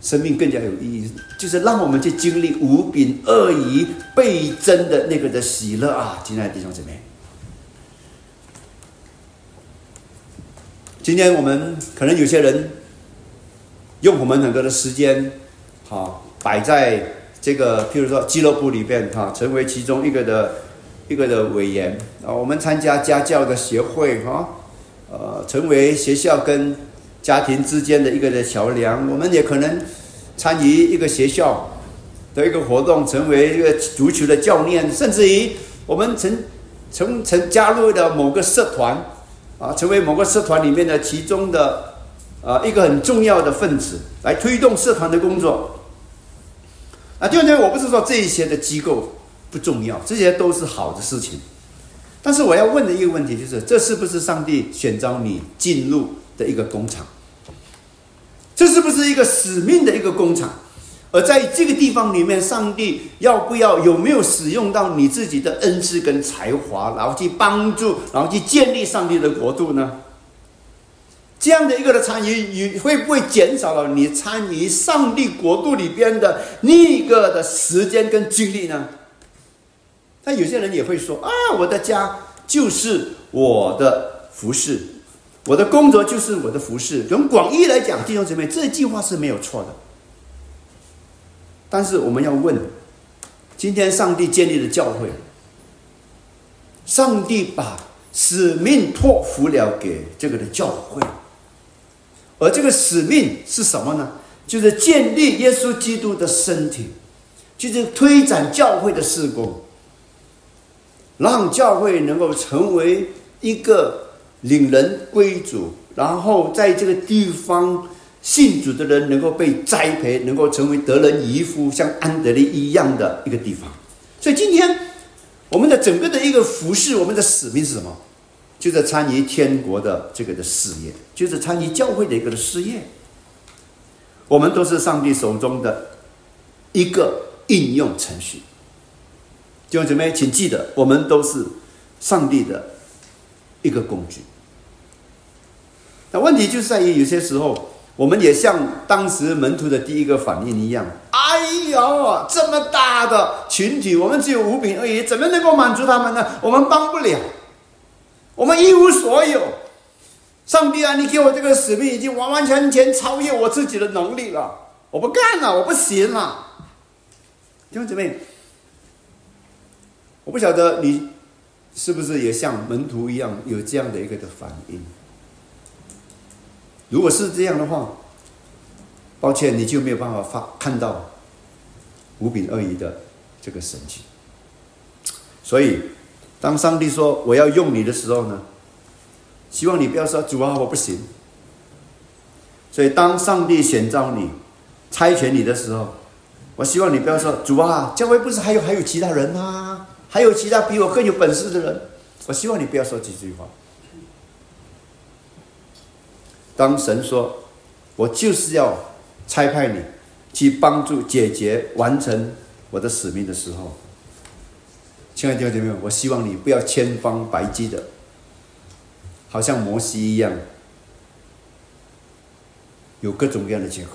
生命更加有意义，就是让我们去经历无柄恶意倍增的那个的喜乐啊！亲爱的弟兄姊妹，今天我们可能有些人。用我们很多的时间，好摆在这个，譬如说俱乐部里边，哈，成为其中一个的一个的委员啊，我们参加家教的协会哈，呃，成为学校跟家庭之间的一个的桥梁。我们也可能参与一个学校的一个活动，成为一个足球的教练，甚至于我们曾曾曾加入的某个社团啊，成为某个社团里面的其中的啊一个很重要的分子，来推动社团的工作。啊，第二点，我不是说这一些的机构不重要，这些都是好的事情。但是我要问的一个问题就是：这是不是上帝选召你进入的一个工厂？这是不是一个使命的一个工厂？而在这个地方里面，上帝要不要有没有使用到你自己的恩赐跟才华，然后去帮助，然后去建立上帝的国度呢？这样的一个的参与，你会不会减少了你参与上帝国度里边的那个的时间跟精力呢？但有些人也会说啊，我的家就是我的服饰，我的工作就是我的服饰。从广义来讲，弟兄姊妹，这句话是没有错的。但是我们要问：今天上帝建立的教会，上帝把使命托付了给这个的教会。而这个使命是什么呢？就是建立耶稣基督的身体，就是推展教会的事工，让教会能够成为一个领人归主，然后在这个地方信主的人能够被栽培，能够成为得人遗夫，像安德烈一样的一个地方。所以今天我们的整个的一个服饰，我们的使命是什么？就是参与天国的这个的事业，就是参与教会的一个的事业。我们都是上帝手中的一个应用程序。弟兄姊妹，请记得，我们都是上帝的一个工具。那问题就是在于，有些时候，我们也像当时门徒的第一个反应一样：“哎呦，这么大的群体，我们只有五饼而已，怎么能够满足他们呢？我们帮不了。”我们一无所有，上帝啊，你给我这个使命已经完完全全超越我自己的能力了，我不干了，我不行了。弟兄姊妹，我不晓得你是不是也像门徒一样有这样的一个的反应。如果是这样的话，抱歉，你就没有办法发看到五饼二鱼的这个神迹，所以。当上帝说我要用你的时候呢，希望你不要说主啊我不行。所以当上帝选召你、差遣你的时候，我希望你不要说主啊，教会不是还有还有其他人吗？还有其他比我更有本事的人。我希望你不要说这句话。当神说我就是要差派你去帮助解决完成我的使命的时候。亲爱的弟兄姐妹，我希望你不要千方百计的，好像摩西一样，有各种各样的借口。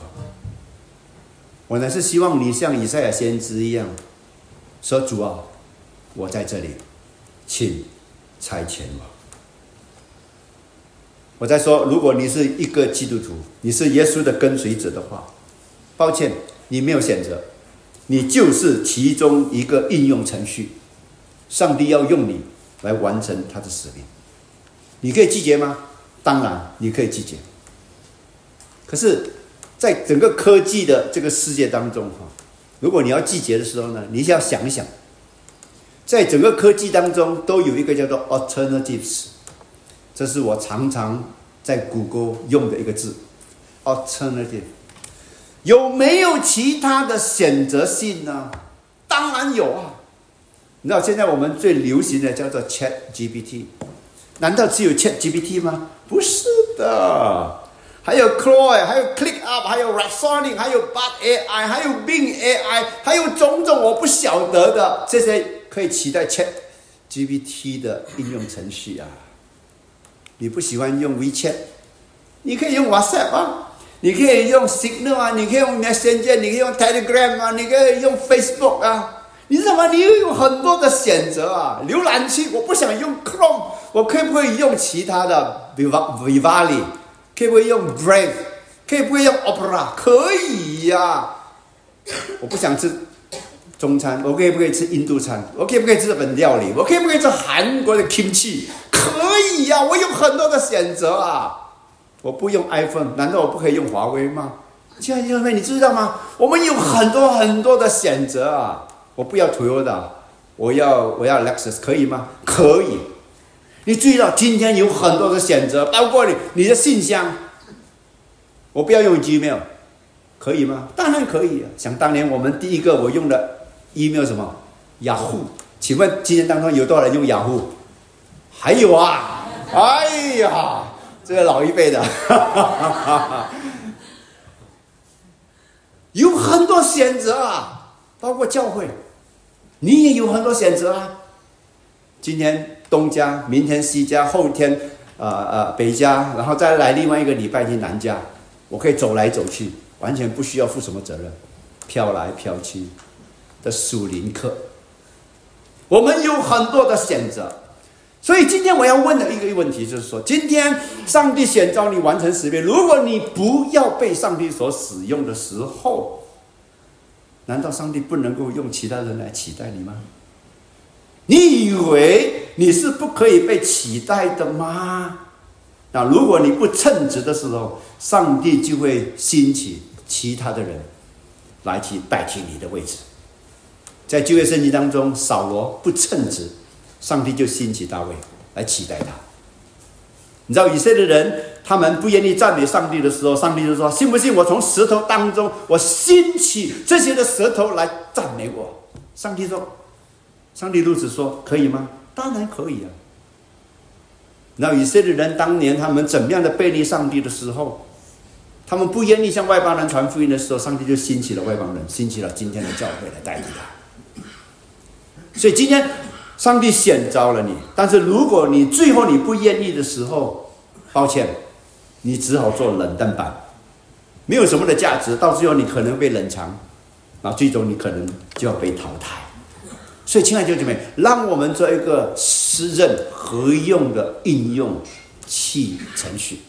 我呢是希望你像以赛亚先知一样，说主啊，我在这里，请差遣我。我在说，如果你是一个基督徒，你是耶稣的跟随者的话，抱歉，你没有选择，你就是其中一个应用程序。上帝要用你来完成他的使命，你可以拒绝吗？当然，你可以拒绝。可是，在整个科技的这个世界当中，哈，如果你要拒绝的时候呢，你要想一想，在整个科技当中都有一个叫做 alternatives，这是我常常在谷歌用的一个字，alternative，有没有其他的选择性呢？当然有啊。你知道现在我们最流行的叫做 Chat GPT，难道只有 Chat GPT 吗？不是的，还有 Claude，还有 ClickUp，还有 r a p s o n i c 还有 Bard AI，还有 Bing AI，还有种种我不晓得的这些可以取代 Chat GPT 的应用程序啊。你不喜欢用 WeChat，你可以用 WhatsApp 啊，你可以用 Signal 啊，你可以用 Messenger，你可以用 Telegram 啊，你可以用 Facebook 啊。你知道吗？你又有很多的选择啊！浏览器我不想用 Chrome，我可不可以用其他的？Vivali，可不可以用 Brave？可不可以用 Opera？可以呀！我不想吃中餐？我可以不可以吃印度餐？我可以不可以吃日本料理？我可以不可以吃韩国的 kimchi？可以呀，我有很多的选择啊！我不用 iPhone，难道我不可以用华为吗？亲爱的弟兄妹，你知道吗？我们有很多很多的选择啊！我不要 Toyota，我要我要 Lexus，可以吗？可以。你注意到今天有很多的选择，包括你你的信箱，我不要用 Gmail，可以吗？当然可以！想当年我们第一个我用的 email 什么？雅虎，请问今天当中有多少人用雅虎？还有啊！哎呀，这个老一辈的，有很多选择啊，包括教会，你也有很多选择啊。今天东家，明天西家，后天呃呃北家，然后再来另外一个礼拜天南家，我可以走来走去，完全不需要负什么责任，飘来飘去。的属灵课。我们有很多的选择，所以今天我要问的一个问题就是说：今天上帝选召你完成使命，如果你不要被上帝所使用的时候，难道上帝不能够用其他人来取代你吗？你以为你是不可以被取代的吗？那如果你不称职的时候，上帝就会兴起其他的人来去代替你的位置。在旧约圣经当中，扫罗不称职，上帝就兴起大卫来取代他。你知道以色列人他们不愿意赞美上帝的时候，上帝就说：“信不信我从石头当中我兴起这些的舌头来赞美我？”上帝说。上帝如此说：“可以吗？当然可以啊。”那以色列人当年他们怎么样的背离上帝的时候，他们不愿意向外邦人传福音的时候，上帝就兴起了外邦人，兴起了今天的教会来代替他。所以今天上帝选召了你，但是如果你最后你不愿意的时候，抱歉，你只好做冷淡版，没有什么的价值，到最后你可能被冷藏，那最终你可能就要被淘汰。所以，亲爱的弟兄姐妹，让我们做一个私任合用的应用器程序。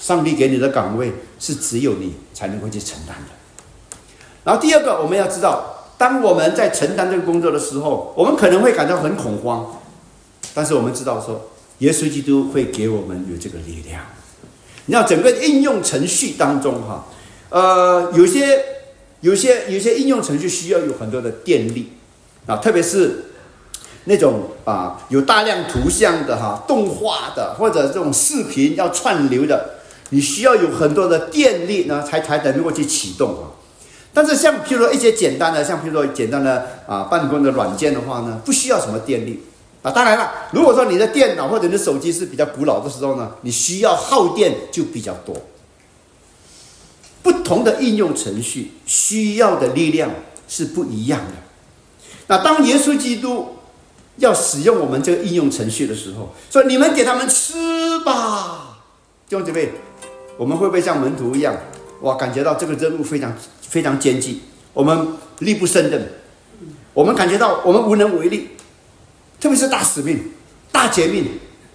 上帝给你的岗位是只有你才能够去承担的。然后，第二个，我们要知道，当我们在承担这个工作的时候，我们可能会感到很恐慌。但是，我们知道说，耶稣基督会给我们有这个力量。你要整个应用程序当中，哈，呃，有些、有些、有些应用程序需要有很多的电力。啊，特别是那种啊有大量图像的哈动画的，或者这种视频要串流的，你需要有很多的电力呢，才才能够去启动啊。但是像譬如说一些简单的，像譬如说简单的啊办公的软件的话呢，不需要什么电力啊。当然了，如果说你的电脑或者你的手机是比较古老的时候呢，你需要耗电就比较多。不同的应用程序需要的力量是不一样的。那当耶稣基督要使用我们这个应用程序的时候，说：“你们给他们吃吧。”弟兄姊妹，我们会不会像门徒一样？哇，感觉到这个任务非常非常艰巨，我们力不胜任，我们感觉到我们无能为力。特别是大使命、大劫命，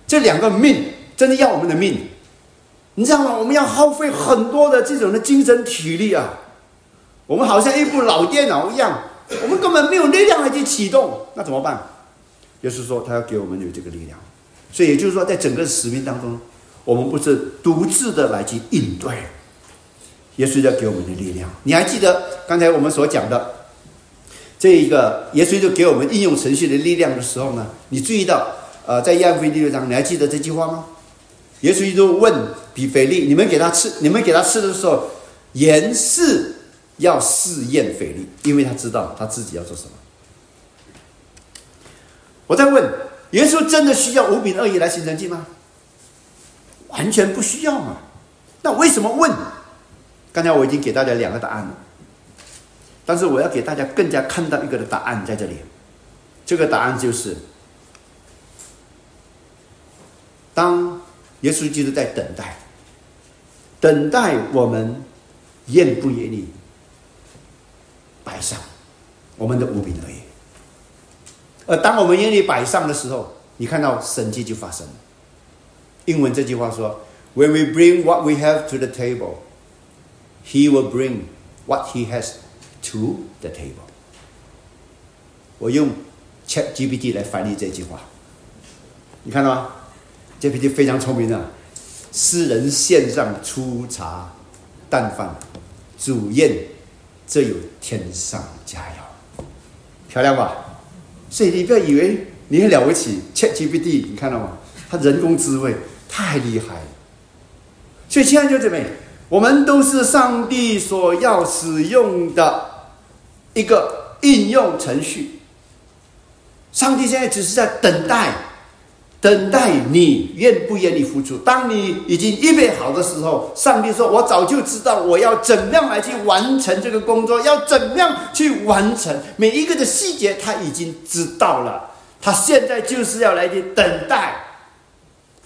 这两个命真的要我们的命，你知道吗？我们要耗费很多的这种的精神体力啊，我们好像一部老电脑一样。我们根本没有力量来去启动，那怎么办？就是说，他要给我们有这个力量。所以也就是说，在整个使命当中，我们不是独自的来去应对，耶稣要给我们的力量。你还记得刚才我们所讲的这一个耶稣就给我们应用程序的力量的时候呢？你注意到，呃，在约翰福音第六章，你还记得这句话吗？耶稣就问比腓利：“你们给他吃，你们给他吃的时候，盐是？”要试验腓力，因为他知道他自己要做什么。我在问：耶稣真的需要五饼二鱼来形成记吗？完全不需要嘛。那为什么问？刚才我已经给大家两个答案了，但是我要给大家更加看到一个的答案在这里。这个答案就是：当耶稣基督在等待，等待我们愿不愿意。摆上我们的五饼而已。而当我们愿意摆上的时候，你看到神迹就发生了。英文这句话说：“When we bring what we have to the table, He will bring what He has to the table。”我用 Chat GPT 来翻译这句话，你看到吗？GPT 非常聪明的，诗人献上粗茶淡饭，主宴这有天上佳肴，漂亮吧？所以你不要以为你很了不起，Chat GPT 你看到吗？它人工智慧太厉害了。所以亲爱的弟兄姊妹，我们都是上帝所要使用的一个应用程序。上帝现在只是在等待，等待你愿不愿意付出。当你已经预备好的时候，上帝说：“我早就知道我要怎样来去完成这个工作，要怎样去完成每一个的细节，他已经知道了。他现在就是要来去等待。”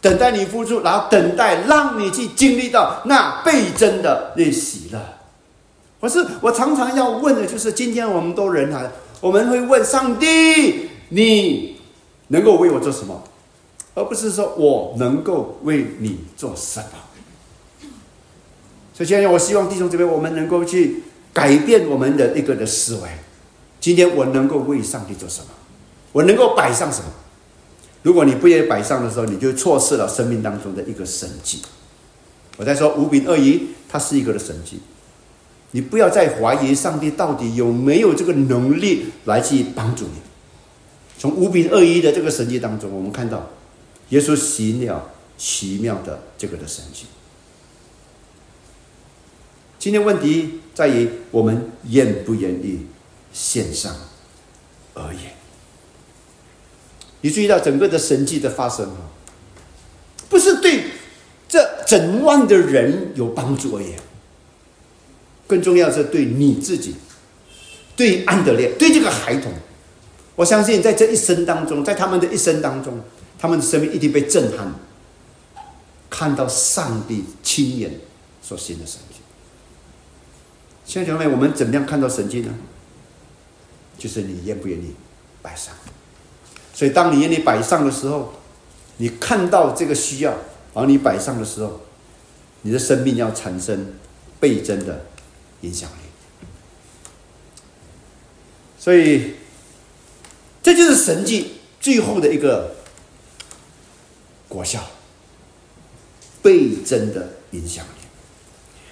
等待你付出，然后等待让你去经历到那倍增的练习了。可是我常常要问的，就是今天我们都人啊，我们会问上帝：你能够为我做什么？而不是说我能够为你做什么。所以，今天我希望弟兄姊妹我们能够去改变我们的一个的思维。今天我能够为上帝做什么？我能够摆上什么？如果你不愿意摆上的时候，你就错失了生命当中的一个神迹。我在说五饼二鱼，它是一个的神迹。你不要再怀疑上帝到底有没有这个能力来去帮助你。从五饼二鱼的这个神迹当中，我们看到耶稣行了奇妙的这个的神迹。今天问题在于我们愿不愿意献上而已。你注意到整个的神迹的发生啊，不是对这整万的人有帮助而已，更重要是对你自己，对安德烈，对这个孩童，我相信在这一生当中，在他们的一生当中，他们的生命一定被震撼，看到上帝亲眼所行的神迹。现在兄弟们，我们怎么样看到神迹呢？就是你愿不愿意摆上。所以，当你愿意摆上的时候，你看到这个需要，而你摆上的时候，你的生命要产生倍增的影响力。所以，这就是神迹最后的一个果效，倍增的影响力。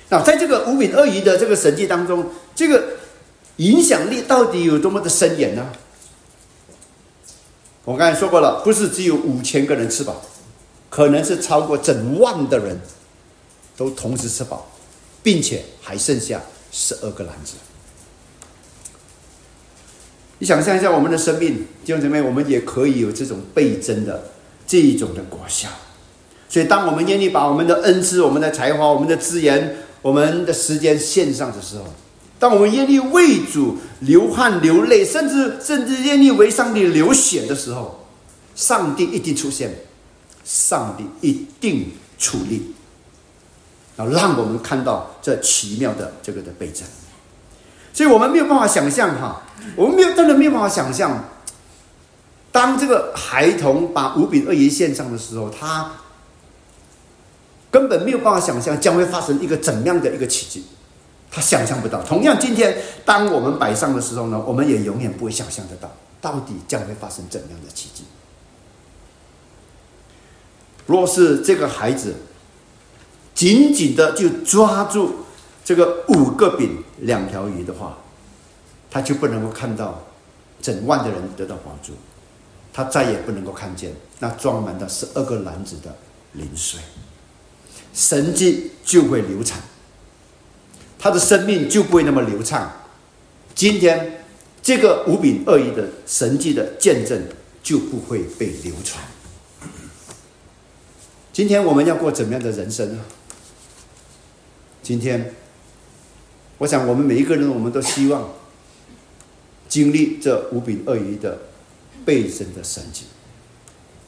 那在这个五饼二鱼的这个神迹当中，这个影响力到底有多么的深远呢？我刚才说过了，不是只有五千个人吃饱，可能是超过整万的人都同时吃饱，并且还剩下十二个篮子。你想象一下，我们的生命弟兄姊妹，我们也可以有这种倍增的这一种的果效。所以，当我们愿意把我们的恩赐、我们的才华、我们的资源、我们的时间献上的时候，当我们愿意为主流汗流泪，甚至甚至愿意为上帝流血的时候，上帝一定出现，上帝一定处理，然后让我们看到这奇妙的这个的倍增。所以我们没有办法想象哈，我们没有真的没有办法想象，当这个孩童把五饼二鱼献上的时候，他根本没有办法想象将会发生一个怎样的一个奇迹。他想象不到。同样，今天当我们摆上的时候呢，我们也永远不会想象得到，到底将会发生怎样的奇迹。若是这个孩子紧紧的就抓住这个五个饼两条鱼的话，他就不能够看到整万的人得到帮助，他再也不能够看见那装满的十二个篮子的灵水，神迹就会流产。他的生命就不会那么流畅。今天这个五饼二鱼的神迹的见证就不会被流传。今天我们要过怎么样的人生呢？今天，我想我们每一个人，我们都希望经历这五柄鳄鱼的倍增的神迹。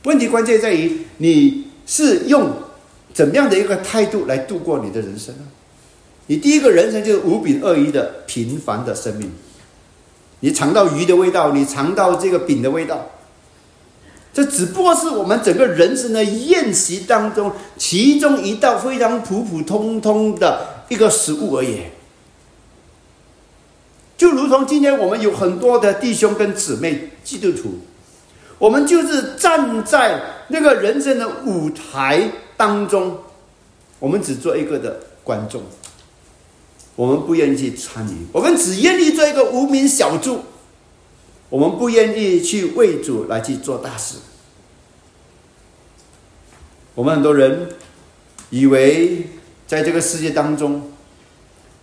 问题关键在于你是用怎么样的一个态度来度过你的人生呢？你第一个人生就是五饼二鱼的平凡的生命，你尝到鱼的味道，你尝到这个饼的味道，这只不过是我们整个人生的宴席当中其中一道非常普普通通的一个食物而已。就如同今天我们有很多的弟兄跟姊妹基督徒，我们就是站在那个人生的舞台当中，我们只做一个的观众，我们不愿意去参与，我们只愿意做一个无名小卒，我们不愿意去为主来去做大事。我们很多人以为在这个世界当中。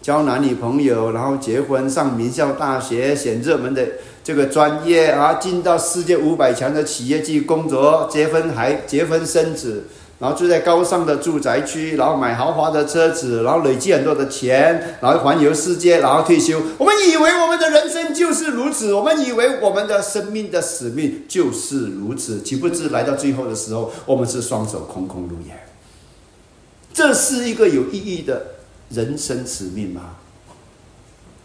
交男女朋友，然后结婚，上名校大学，选热门的这个专业啊，进到世界五百强的企业去工作，结婚还结婚生子，然后住在高尚的住宅区，然后买豪华的车子，然后累积很多的钱，然后环游世界，然后退休。我们以为我们的人生就是如此，我们以为我们的生命的使命就是如此，岂不知来到最后的时候，我们是双手空空如也。这是一个有意义的。人生使命吗？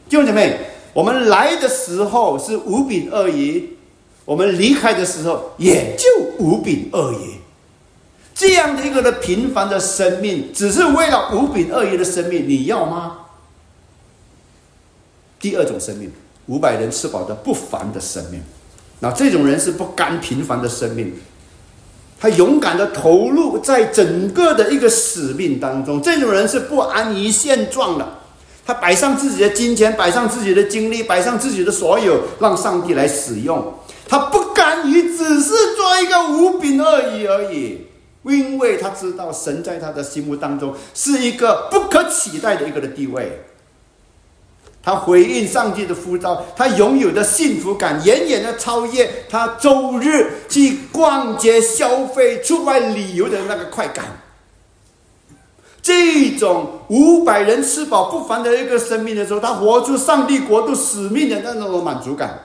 弟兄姐妹，我们来的时候是五饼二鱼，我们离开的时候也就五饼二鱼。这样的一个的平凡的生命，只是为了五饼二鱼的生命，你要吗？第二种生命，五百人吃饱的不凡的生命，那这种人是不甘平凡的生命。他勇敢的投入在整个的一个使命当中，这种人是不安于现状的。他摆上自己的金钱，摆上自己的精力，摆上自己的所有，让上帝来使用。他不甘于只是做一个五饼二鱼而已，因为他知道神在他的心目当中是一个不可取代的一个的地位。他回应上帝的呼召，他拥有的幸福感远远的超越他周日去逛街消费、出外旅游的那个快感。这种五百人吃饱不凡的一个生命的时候，他活出上帝国度使命的那种满足感，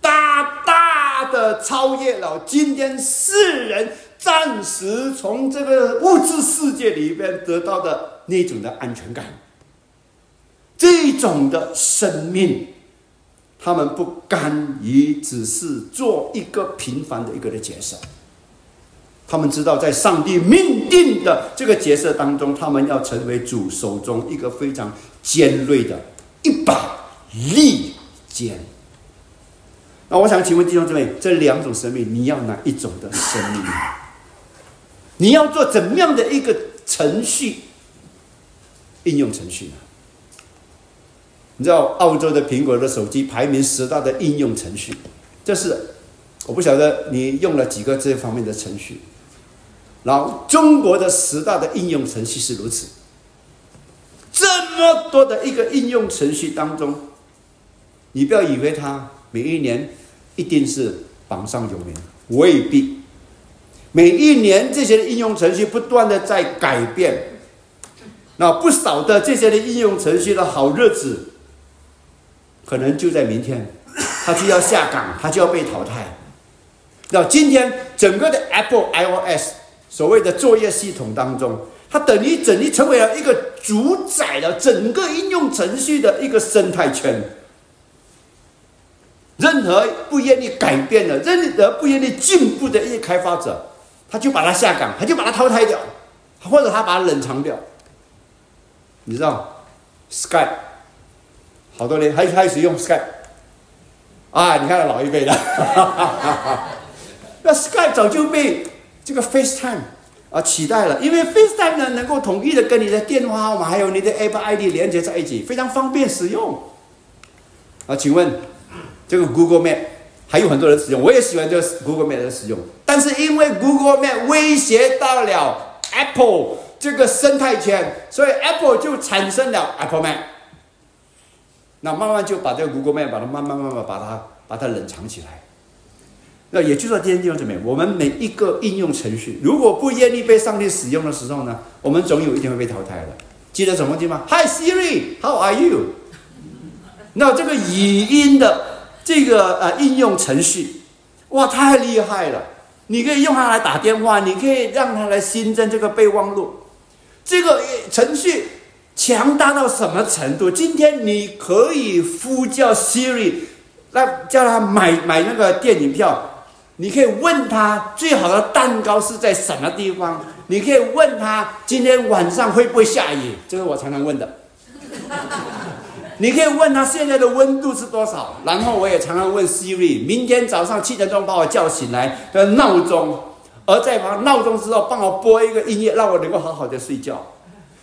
大大的超越了今天世人暂时从这个物质世界里边得到的那种的安全感。这种的生命，他们不甘于只是做一个平凡的一个的角色。他们知道，在上帝命定的这个角色当中，他们要成为主手中一个非常尖锐的一把利剑。那我想请问弟兄姊妹，这两种生命，你要哪一种的生命？你要做怎么样的一个程序应用程序呢？你知道澳洲的苹果的手机排名十大的应用程序，这是我不晓得你用了几个这方面的程序。然后中国的十大的应用程序是如此，这么多的一个应用程序当中，你不要以为它每一年一定是榜上有名，未必。每一年这些应用程序不断的在改变，那不少的这些的应用程序的好日子。可能就在明天，它就要下岗，它就要被淘汰。那今天整个的 Apple iOS 所谓的作业系统当中，它等于整于成为了一个主宰了整个应用程序的一个生态圈。任何不愿意改变的、任何不愿意进步的一些开发者，他就把它下岗，他就把它淘汰掉，或者他把它冷藏掉。你知道，Skype。好多年还开始用 Skype，啊，你看老一辈的，那 Skype 早就被这个 FaceTime 啊取代了，因为 FaceTime 呢能够统一的跟你的电话号码还有你的 Apple ID 连接在一起，非常方便使用。啊，请问这个 Google Map 还有很多人使用，我也喜欢这个 Google Map 的使用，但是因为 Google Map 威胁到了 Apple 这个生态圈，所以 Apple 就产生了 Apple Map。那慢慢就把这个 Google Map 把它慢慢慢慢把它把它冷藏起来。那也就是说，今天弟兄姊妹，我们每一个应用程序，如果不愿意被上帝使用的时候呢，我们总有一天会被淘汰的。记得什么记吗？Hi Siri，How are you？那这个语音的这个呃应用程序，哇，太厉害了！你可以用它来打电话，你可以让它来新增这个备忘录，这个程序。强大到什么程度？今天你可以呼叫 Siri，那叫他买买那个电影票。你可以问他最好的蛋糕是在什么地方。你可以问他今天晚上会不会下雨。这是我常常问的。你可以问他现在的温度是多少。然后我也常常问 Siri，明天早上七点钟把我叫醒来的闹钟，而在把闹钟之后帮我播一个音乐，让我能够好好的睡觉。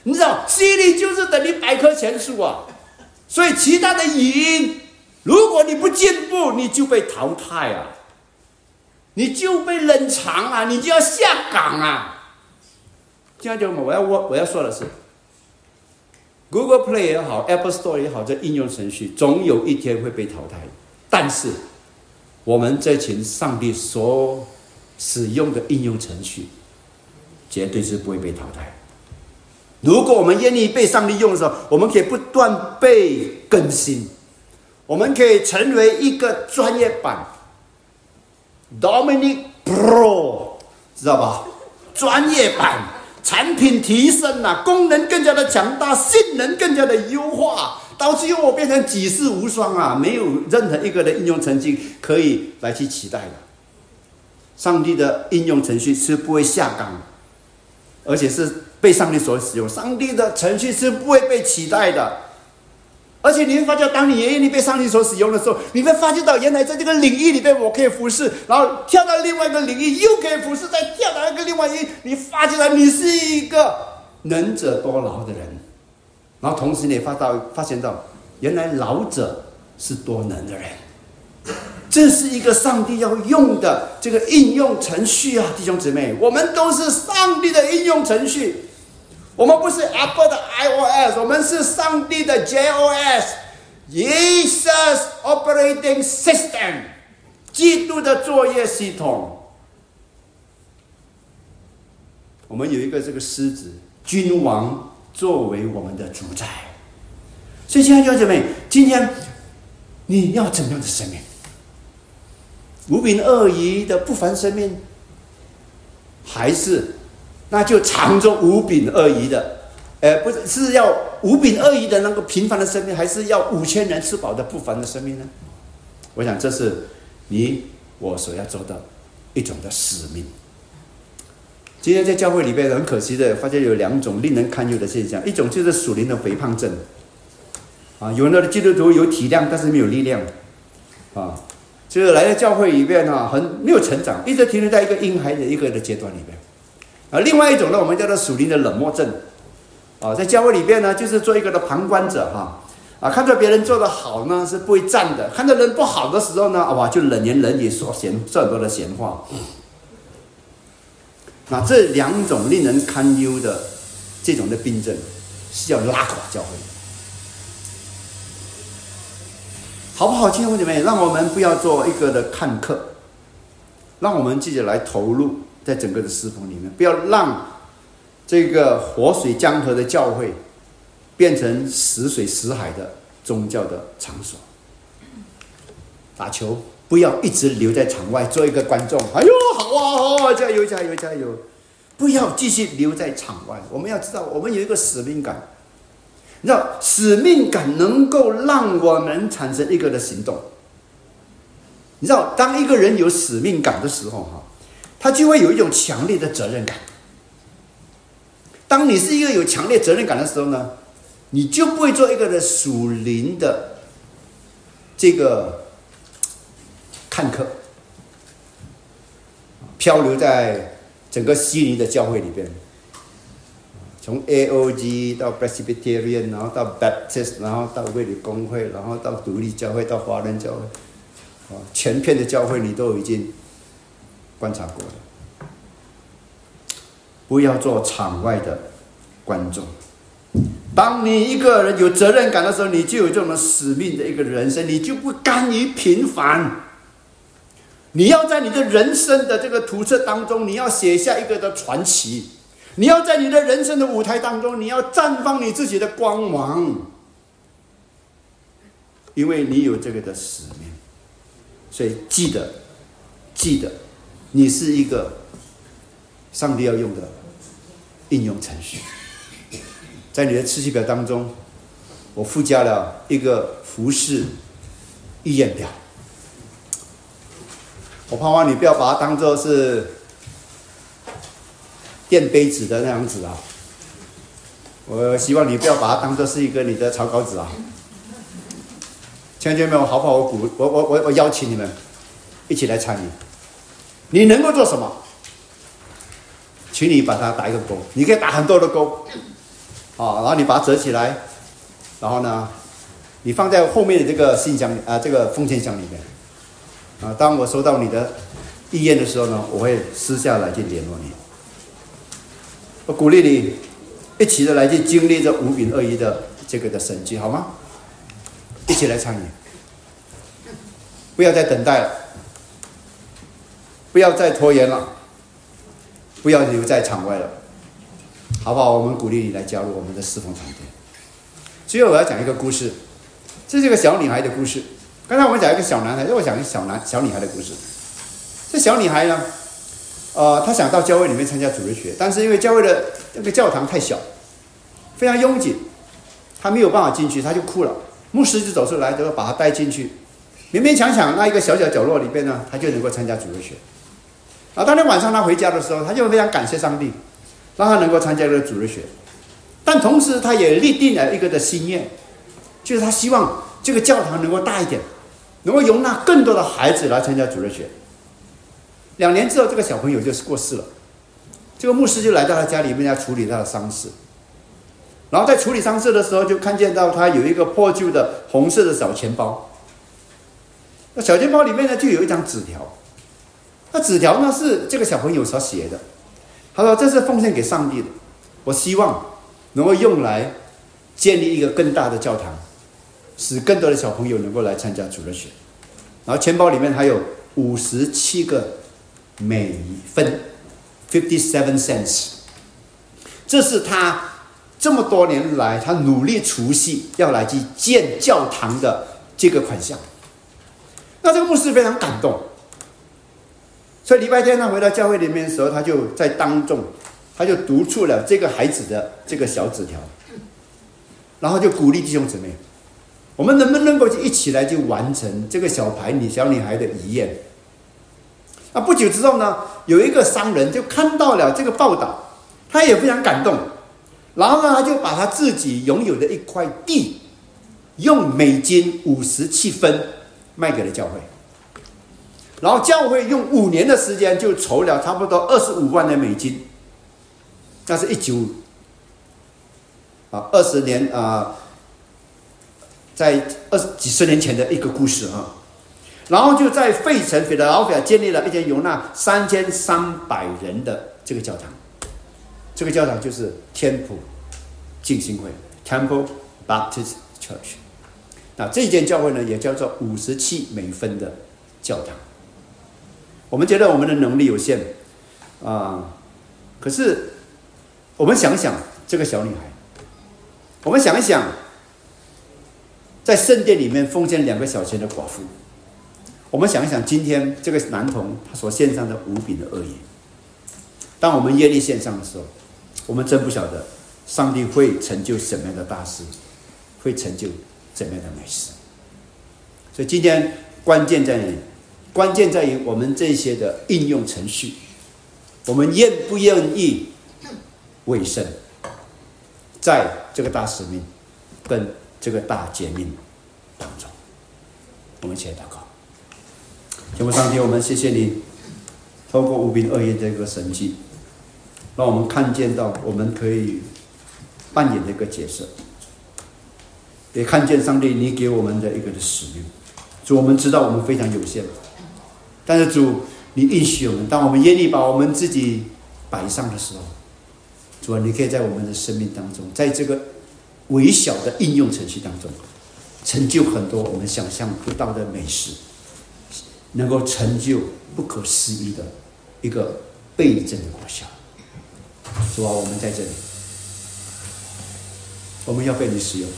你知道，Siri 就是等于百科全书啊。所以其他的语音，如果你不进步，你就被淘汰啊，你就被冷藏啊，你就要下岗啊。这样就我要我我要说的是。Google Play 也好，Apple Store 也好，这应用程序总有一天会被淘汰。但是，我们这群上帝所使用的应用程序，绝对是不会被淘汰。如果我们愿意被上帝用的时候，我们可以不断被更新，我们可以成为一个专业版，Dominic Pro，知道吧？专业版。产品提升了，功能更加的强大，性能更加的优化，到最后我变成举世无双啊！没有任何一个的应用程序可以来去取代的。上帝的应用程序是不会下岗，而且是被上帝所使用。上帝的程序是不会被取代的。而且你会发觉，当你爷爷你被上帝所使用的时候，你会发觉到原来在这个领域里面我可以服侍，然后跳到另外一个领域又可以服侍，再跳到一个另外一个，你发觉到你是一个能者多劳的人，然后同时你也发到发现到，原来老者是多能的人，这是一个上帝要用的这个应用程序啊，弟兄姊妹，我们都是上帝的应用程序。我们不是 Apple 的 iOS，我们是上帝的 JOS，Jesus Operating System，基督的作业系统。我们有一个这个狮子君王作为我们的主宰，所以亲爱的弟兄姐妹，今天你要怎样的生命？无柄鳄鱼的不凡生命，还是？那就藏着五柄二鱼的，呃，不是是要五柄二鱼的那个平凡的生命，还是要五千人吃饱的不凡的生命呢？我想这是你我所要做的一种的使命。今天在教会里边很可惜的，发现有两种令人堪忧的现象，一种就是属灵的肥胖症，啊，有很多的基督徒有体量，但是没有力量，啊，就是来到教会里边啊，很没有成长，一直停留在一个婴孩的一个的阶段里边。啊，另外一种呢，我们叫做属灵的冷漠症，啊，在教会里边呢，就是做一个的旁观者哈，啊，看到别人做的好呢，是不会赞的；看到人不好的时候呢，哇，就冷言冷语说闲说很多的闲话。那这两种令人堪忧的这种的病症，是要拉垮教会，好不好？弟兄姐妹，让我们不要做一个的看客，让我们自己来投入。在整个的侍奉里面，不要让这个活水江河的教会变成死水死海的宗教的场所。打球不要一直留在场外做一个观众，哎呦，好啊，好啊，加油，加油，加油！不要继续留在场外。我们要知道，我们有一个使命感。你知道，使命感能够让我们产生一个的行动。你知道，当一个人有使命感的时候，哈。他就会有一种强烈的责任感。当你是一个有强烈责任感的时候呢，你就不会做一个的属灵的这个看客，漂流在整个悉尼的教会里边，从 A.O.G 到 Presbyterian，然后到 Baptist，然后到卫理公会，然后到独立教会，到华人教会，啊，全片的教会你都已经。观察过的，不要做场外的观众。当你一个人有责任感的时候，你就有这种使命的一个人生，你就不甘于平凡。你要在你的人生的这个图册当中，你要写下一个的传奇。你要在你的人生的舞台当中，你要绽放你自己的光芒，因为你有这个的使命。所以记得，记得。你是一个上帝要用的应用程序，在你的次序表当中，我附加了一个服饰意愿表。我盼望你不要把它当做是垫杯子的那样子啊！我希望你不要把它当做是一个你的草稿纸啊！弟兄们，好不好？我鼓我我我我邀请你们一起来参与。你能够做什么？请你把它打一个勾，你可以打很多的勾，啊，然后你把它折起来，然后呢，你放在后面的这个信箱啊，这个封信箱里面，啊，当我收到你的意愿的时候呢，我会私下来去联络你。我鼓励你一起的来去经历这五饼二鱼的这个的神迹，好吗？一起来参与，不要再等待了，不要再拖延了，不要留在场外了，好不好？我们鼓励你来加入我们的四奉团队。最后我要讲一个故事，这是一个小女孩的故事。刚才我们讲一个小男孩，让我讲一个小男小女孩的故事。这小女孩呢，呃，她想到教会里面参加主日学，但是因为教会的那个教堂太小，非常拥挤，她没有办法进去，她就哭了。牧师就走出来，就说把她带进去，勉勉强强那一个小小角落里边呢，她就能够参加主日学。啊当天晚上他回家的时候，他就非常感谢上帝，让他能够参加这个主日学。但同时，他也立定了一个的心愿，就是他希望这个教堂能够大一点，能够容纳更多的孩子来参加主日学。两年之后，这个小朋友就是过世了，这个牧师就来到他家里面要处理他的丧事。然后在处理丧事的时候，就看见到他有一个破旧的红色的小钱包。那小钱包里面呢，就有一张纸条。那纸条呢是这个小朋友所写的，他说：“这是奉献给上帝的，我希望能够用来建立一个更大的教堂，使更多的小朋友能够来参加主日学。”然后钱包里面还有五十七个美分，fifty seven cents。这是他这么多年来他努力储蓄要来去建教堂的这个款项。那这个牧师非常感动。所以礼拜天他回到教会里面的时候，他就在当众，他就读出了这个孩子的这个小纸条，然后就鼓励弟兄姊妹，我们能不能够一起来就完成这个小孩女小女孩的遗愿？啊，不久之后呢，有一个商人就看到了这个报道，他也非常感动，然后呢，他就把他自己拥有的一块地，用美金五十七分卖给了教会。然后教会用五年的时间就筹了差不多二十五万的美金，那是一九啊二十年啊，在二十几十年前的一个故事啊。然后就在费城费德劳菲亚建立了一间容纳三千三百人的这个教堂，这个教堂就是天普敬心会 （Temple Baptist Church）。那这间教会呢，也叫做五十七美分的教堂。我们觉得我们的能力有限，啊，可是我们想想这个小女孩，我们想一想，在圣殿里面奉献两个小钱的寡妇，我们想一想今天这个男童他所献上的无比的恶意，当我们业力献上的时候，我们真不晓得上帝会成就什么样的大事，会成就怎么样的美事。所以今天关键在哪里？关键在于我们这些的应用程序，我们愿不愿意为圣，在这个大使命跟这个大诫命当中，我们一起来祷告。天父上帝，我们谢谢你，透过无病恶业这个神迹，让我们看见到我们可以扮演的一个角色，也看见上帝你给我们的一个的使命。主，我们知道我们非常有限。但是主，你允许我们，当我们愿意把我们自己摆上的时候，主啊，你可以在我们的生命当中，在这个微小的应用程序当中，成就很多我们想象不到的美食，能够成就不可思议的一个倍增的果效。主啊，我们在这里，我们要被你使用，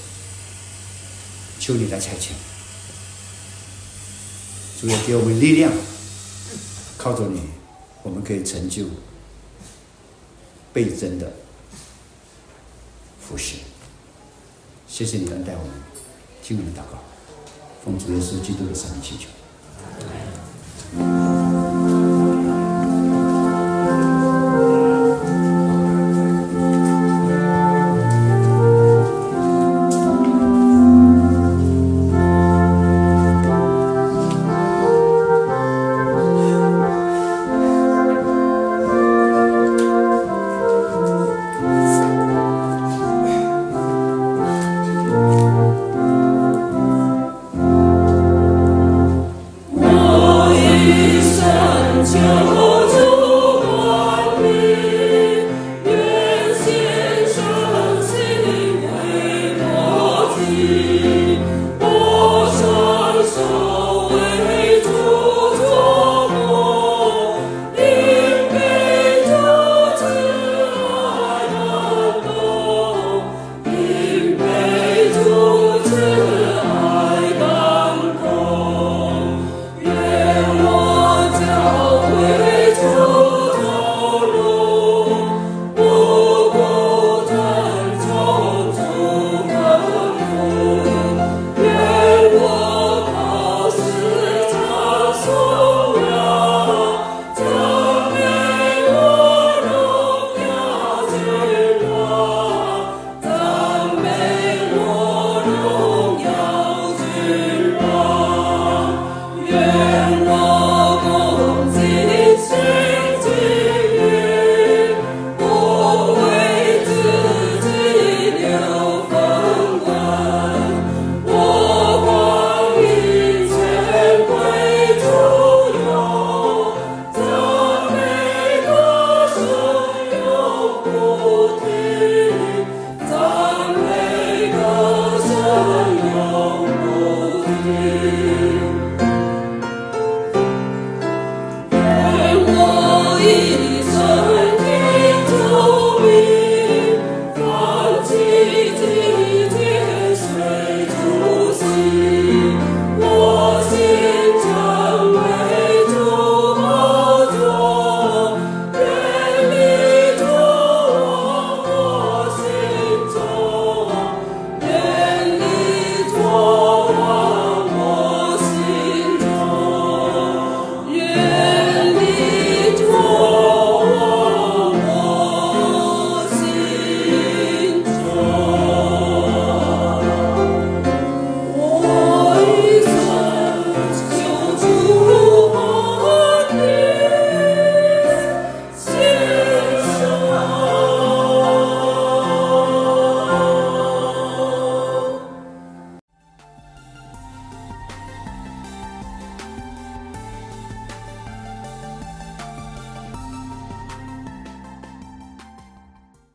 求你来拆迁，主也给我们力量。靠着你，我们可以成就倍增的福祉。谢谢你恩待我们，听我们祷告，奉主耶稣基督的圣名祈求。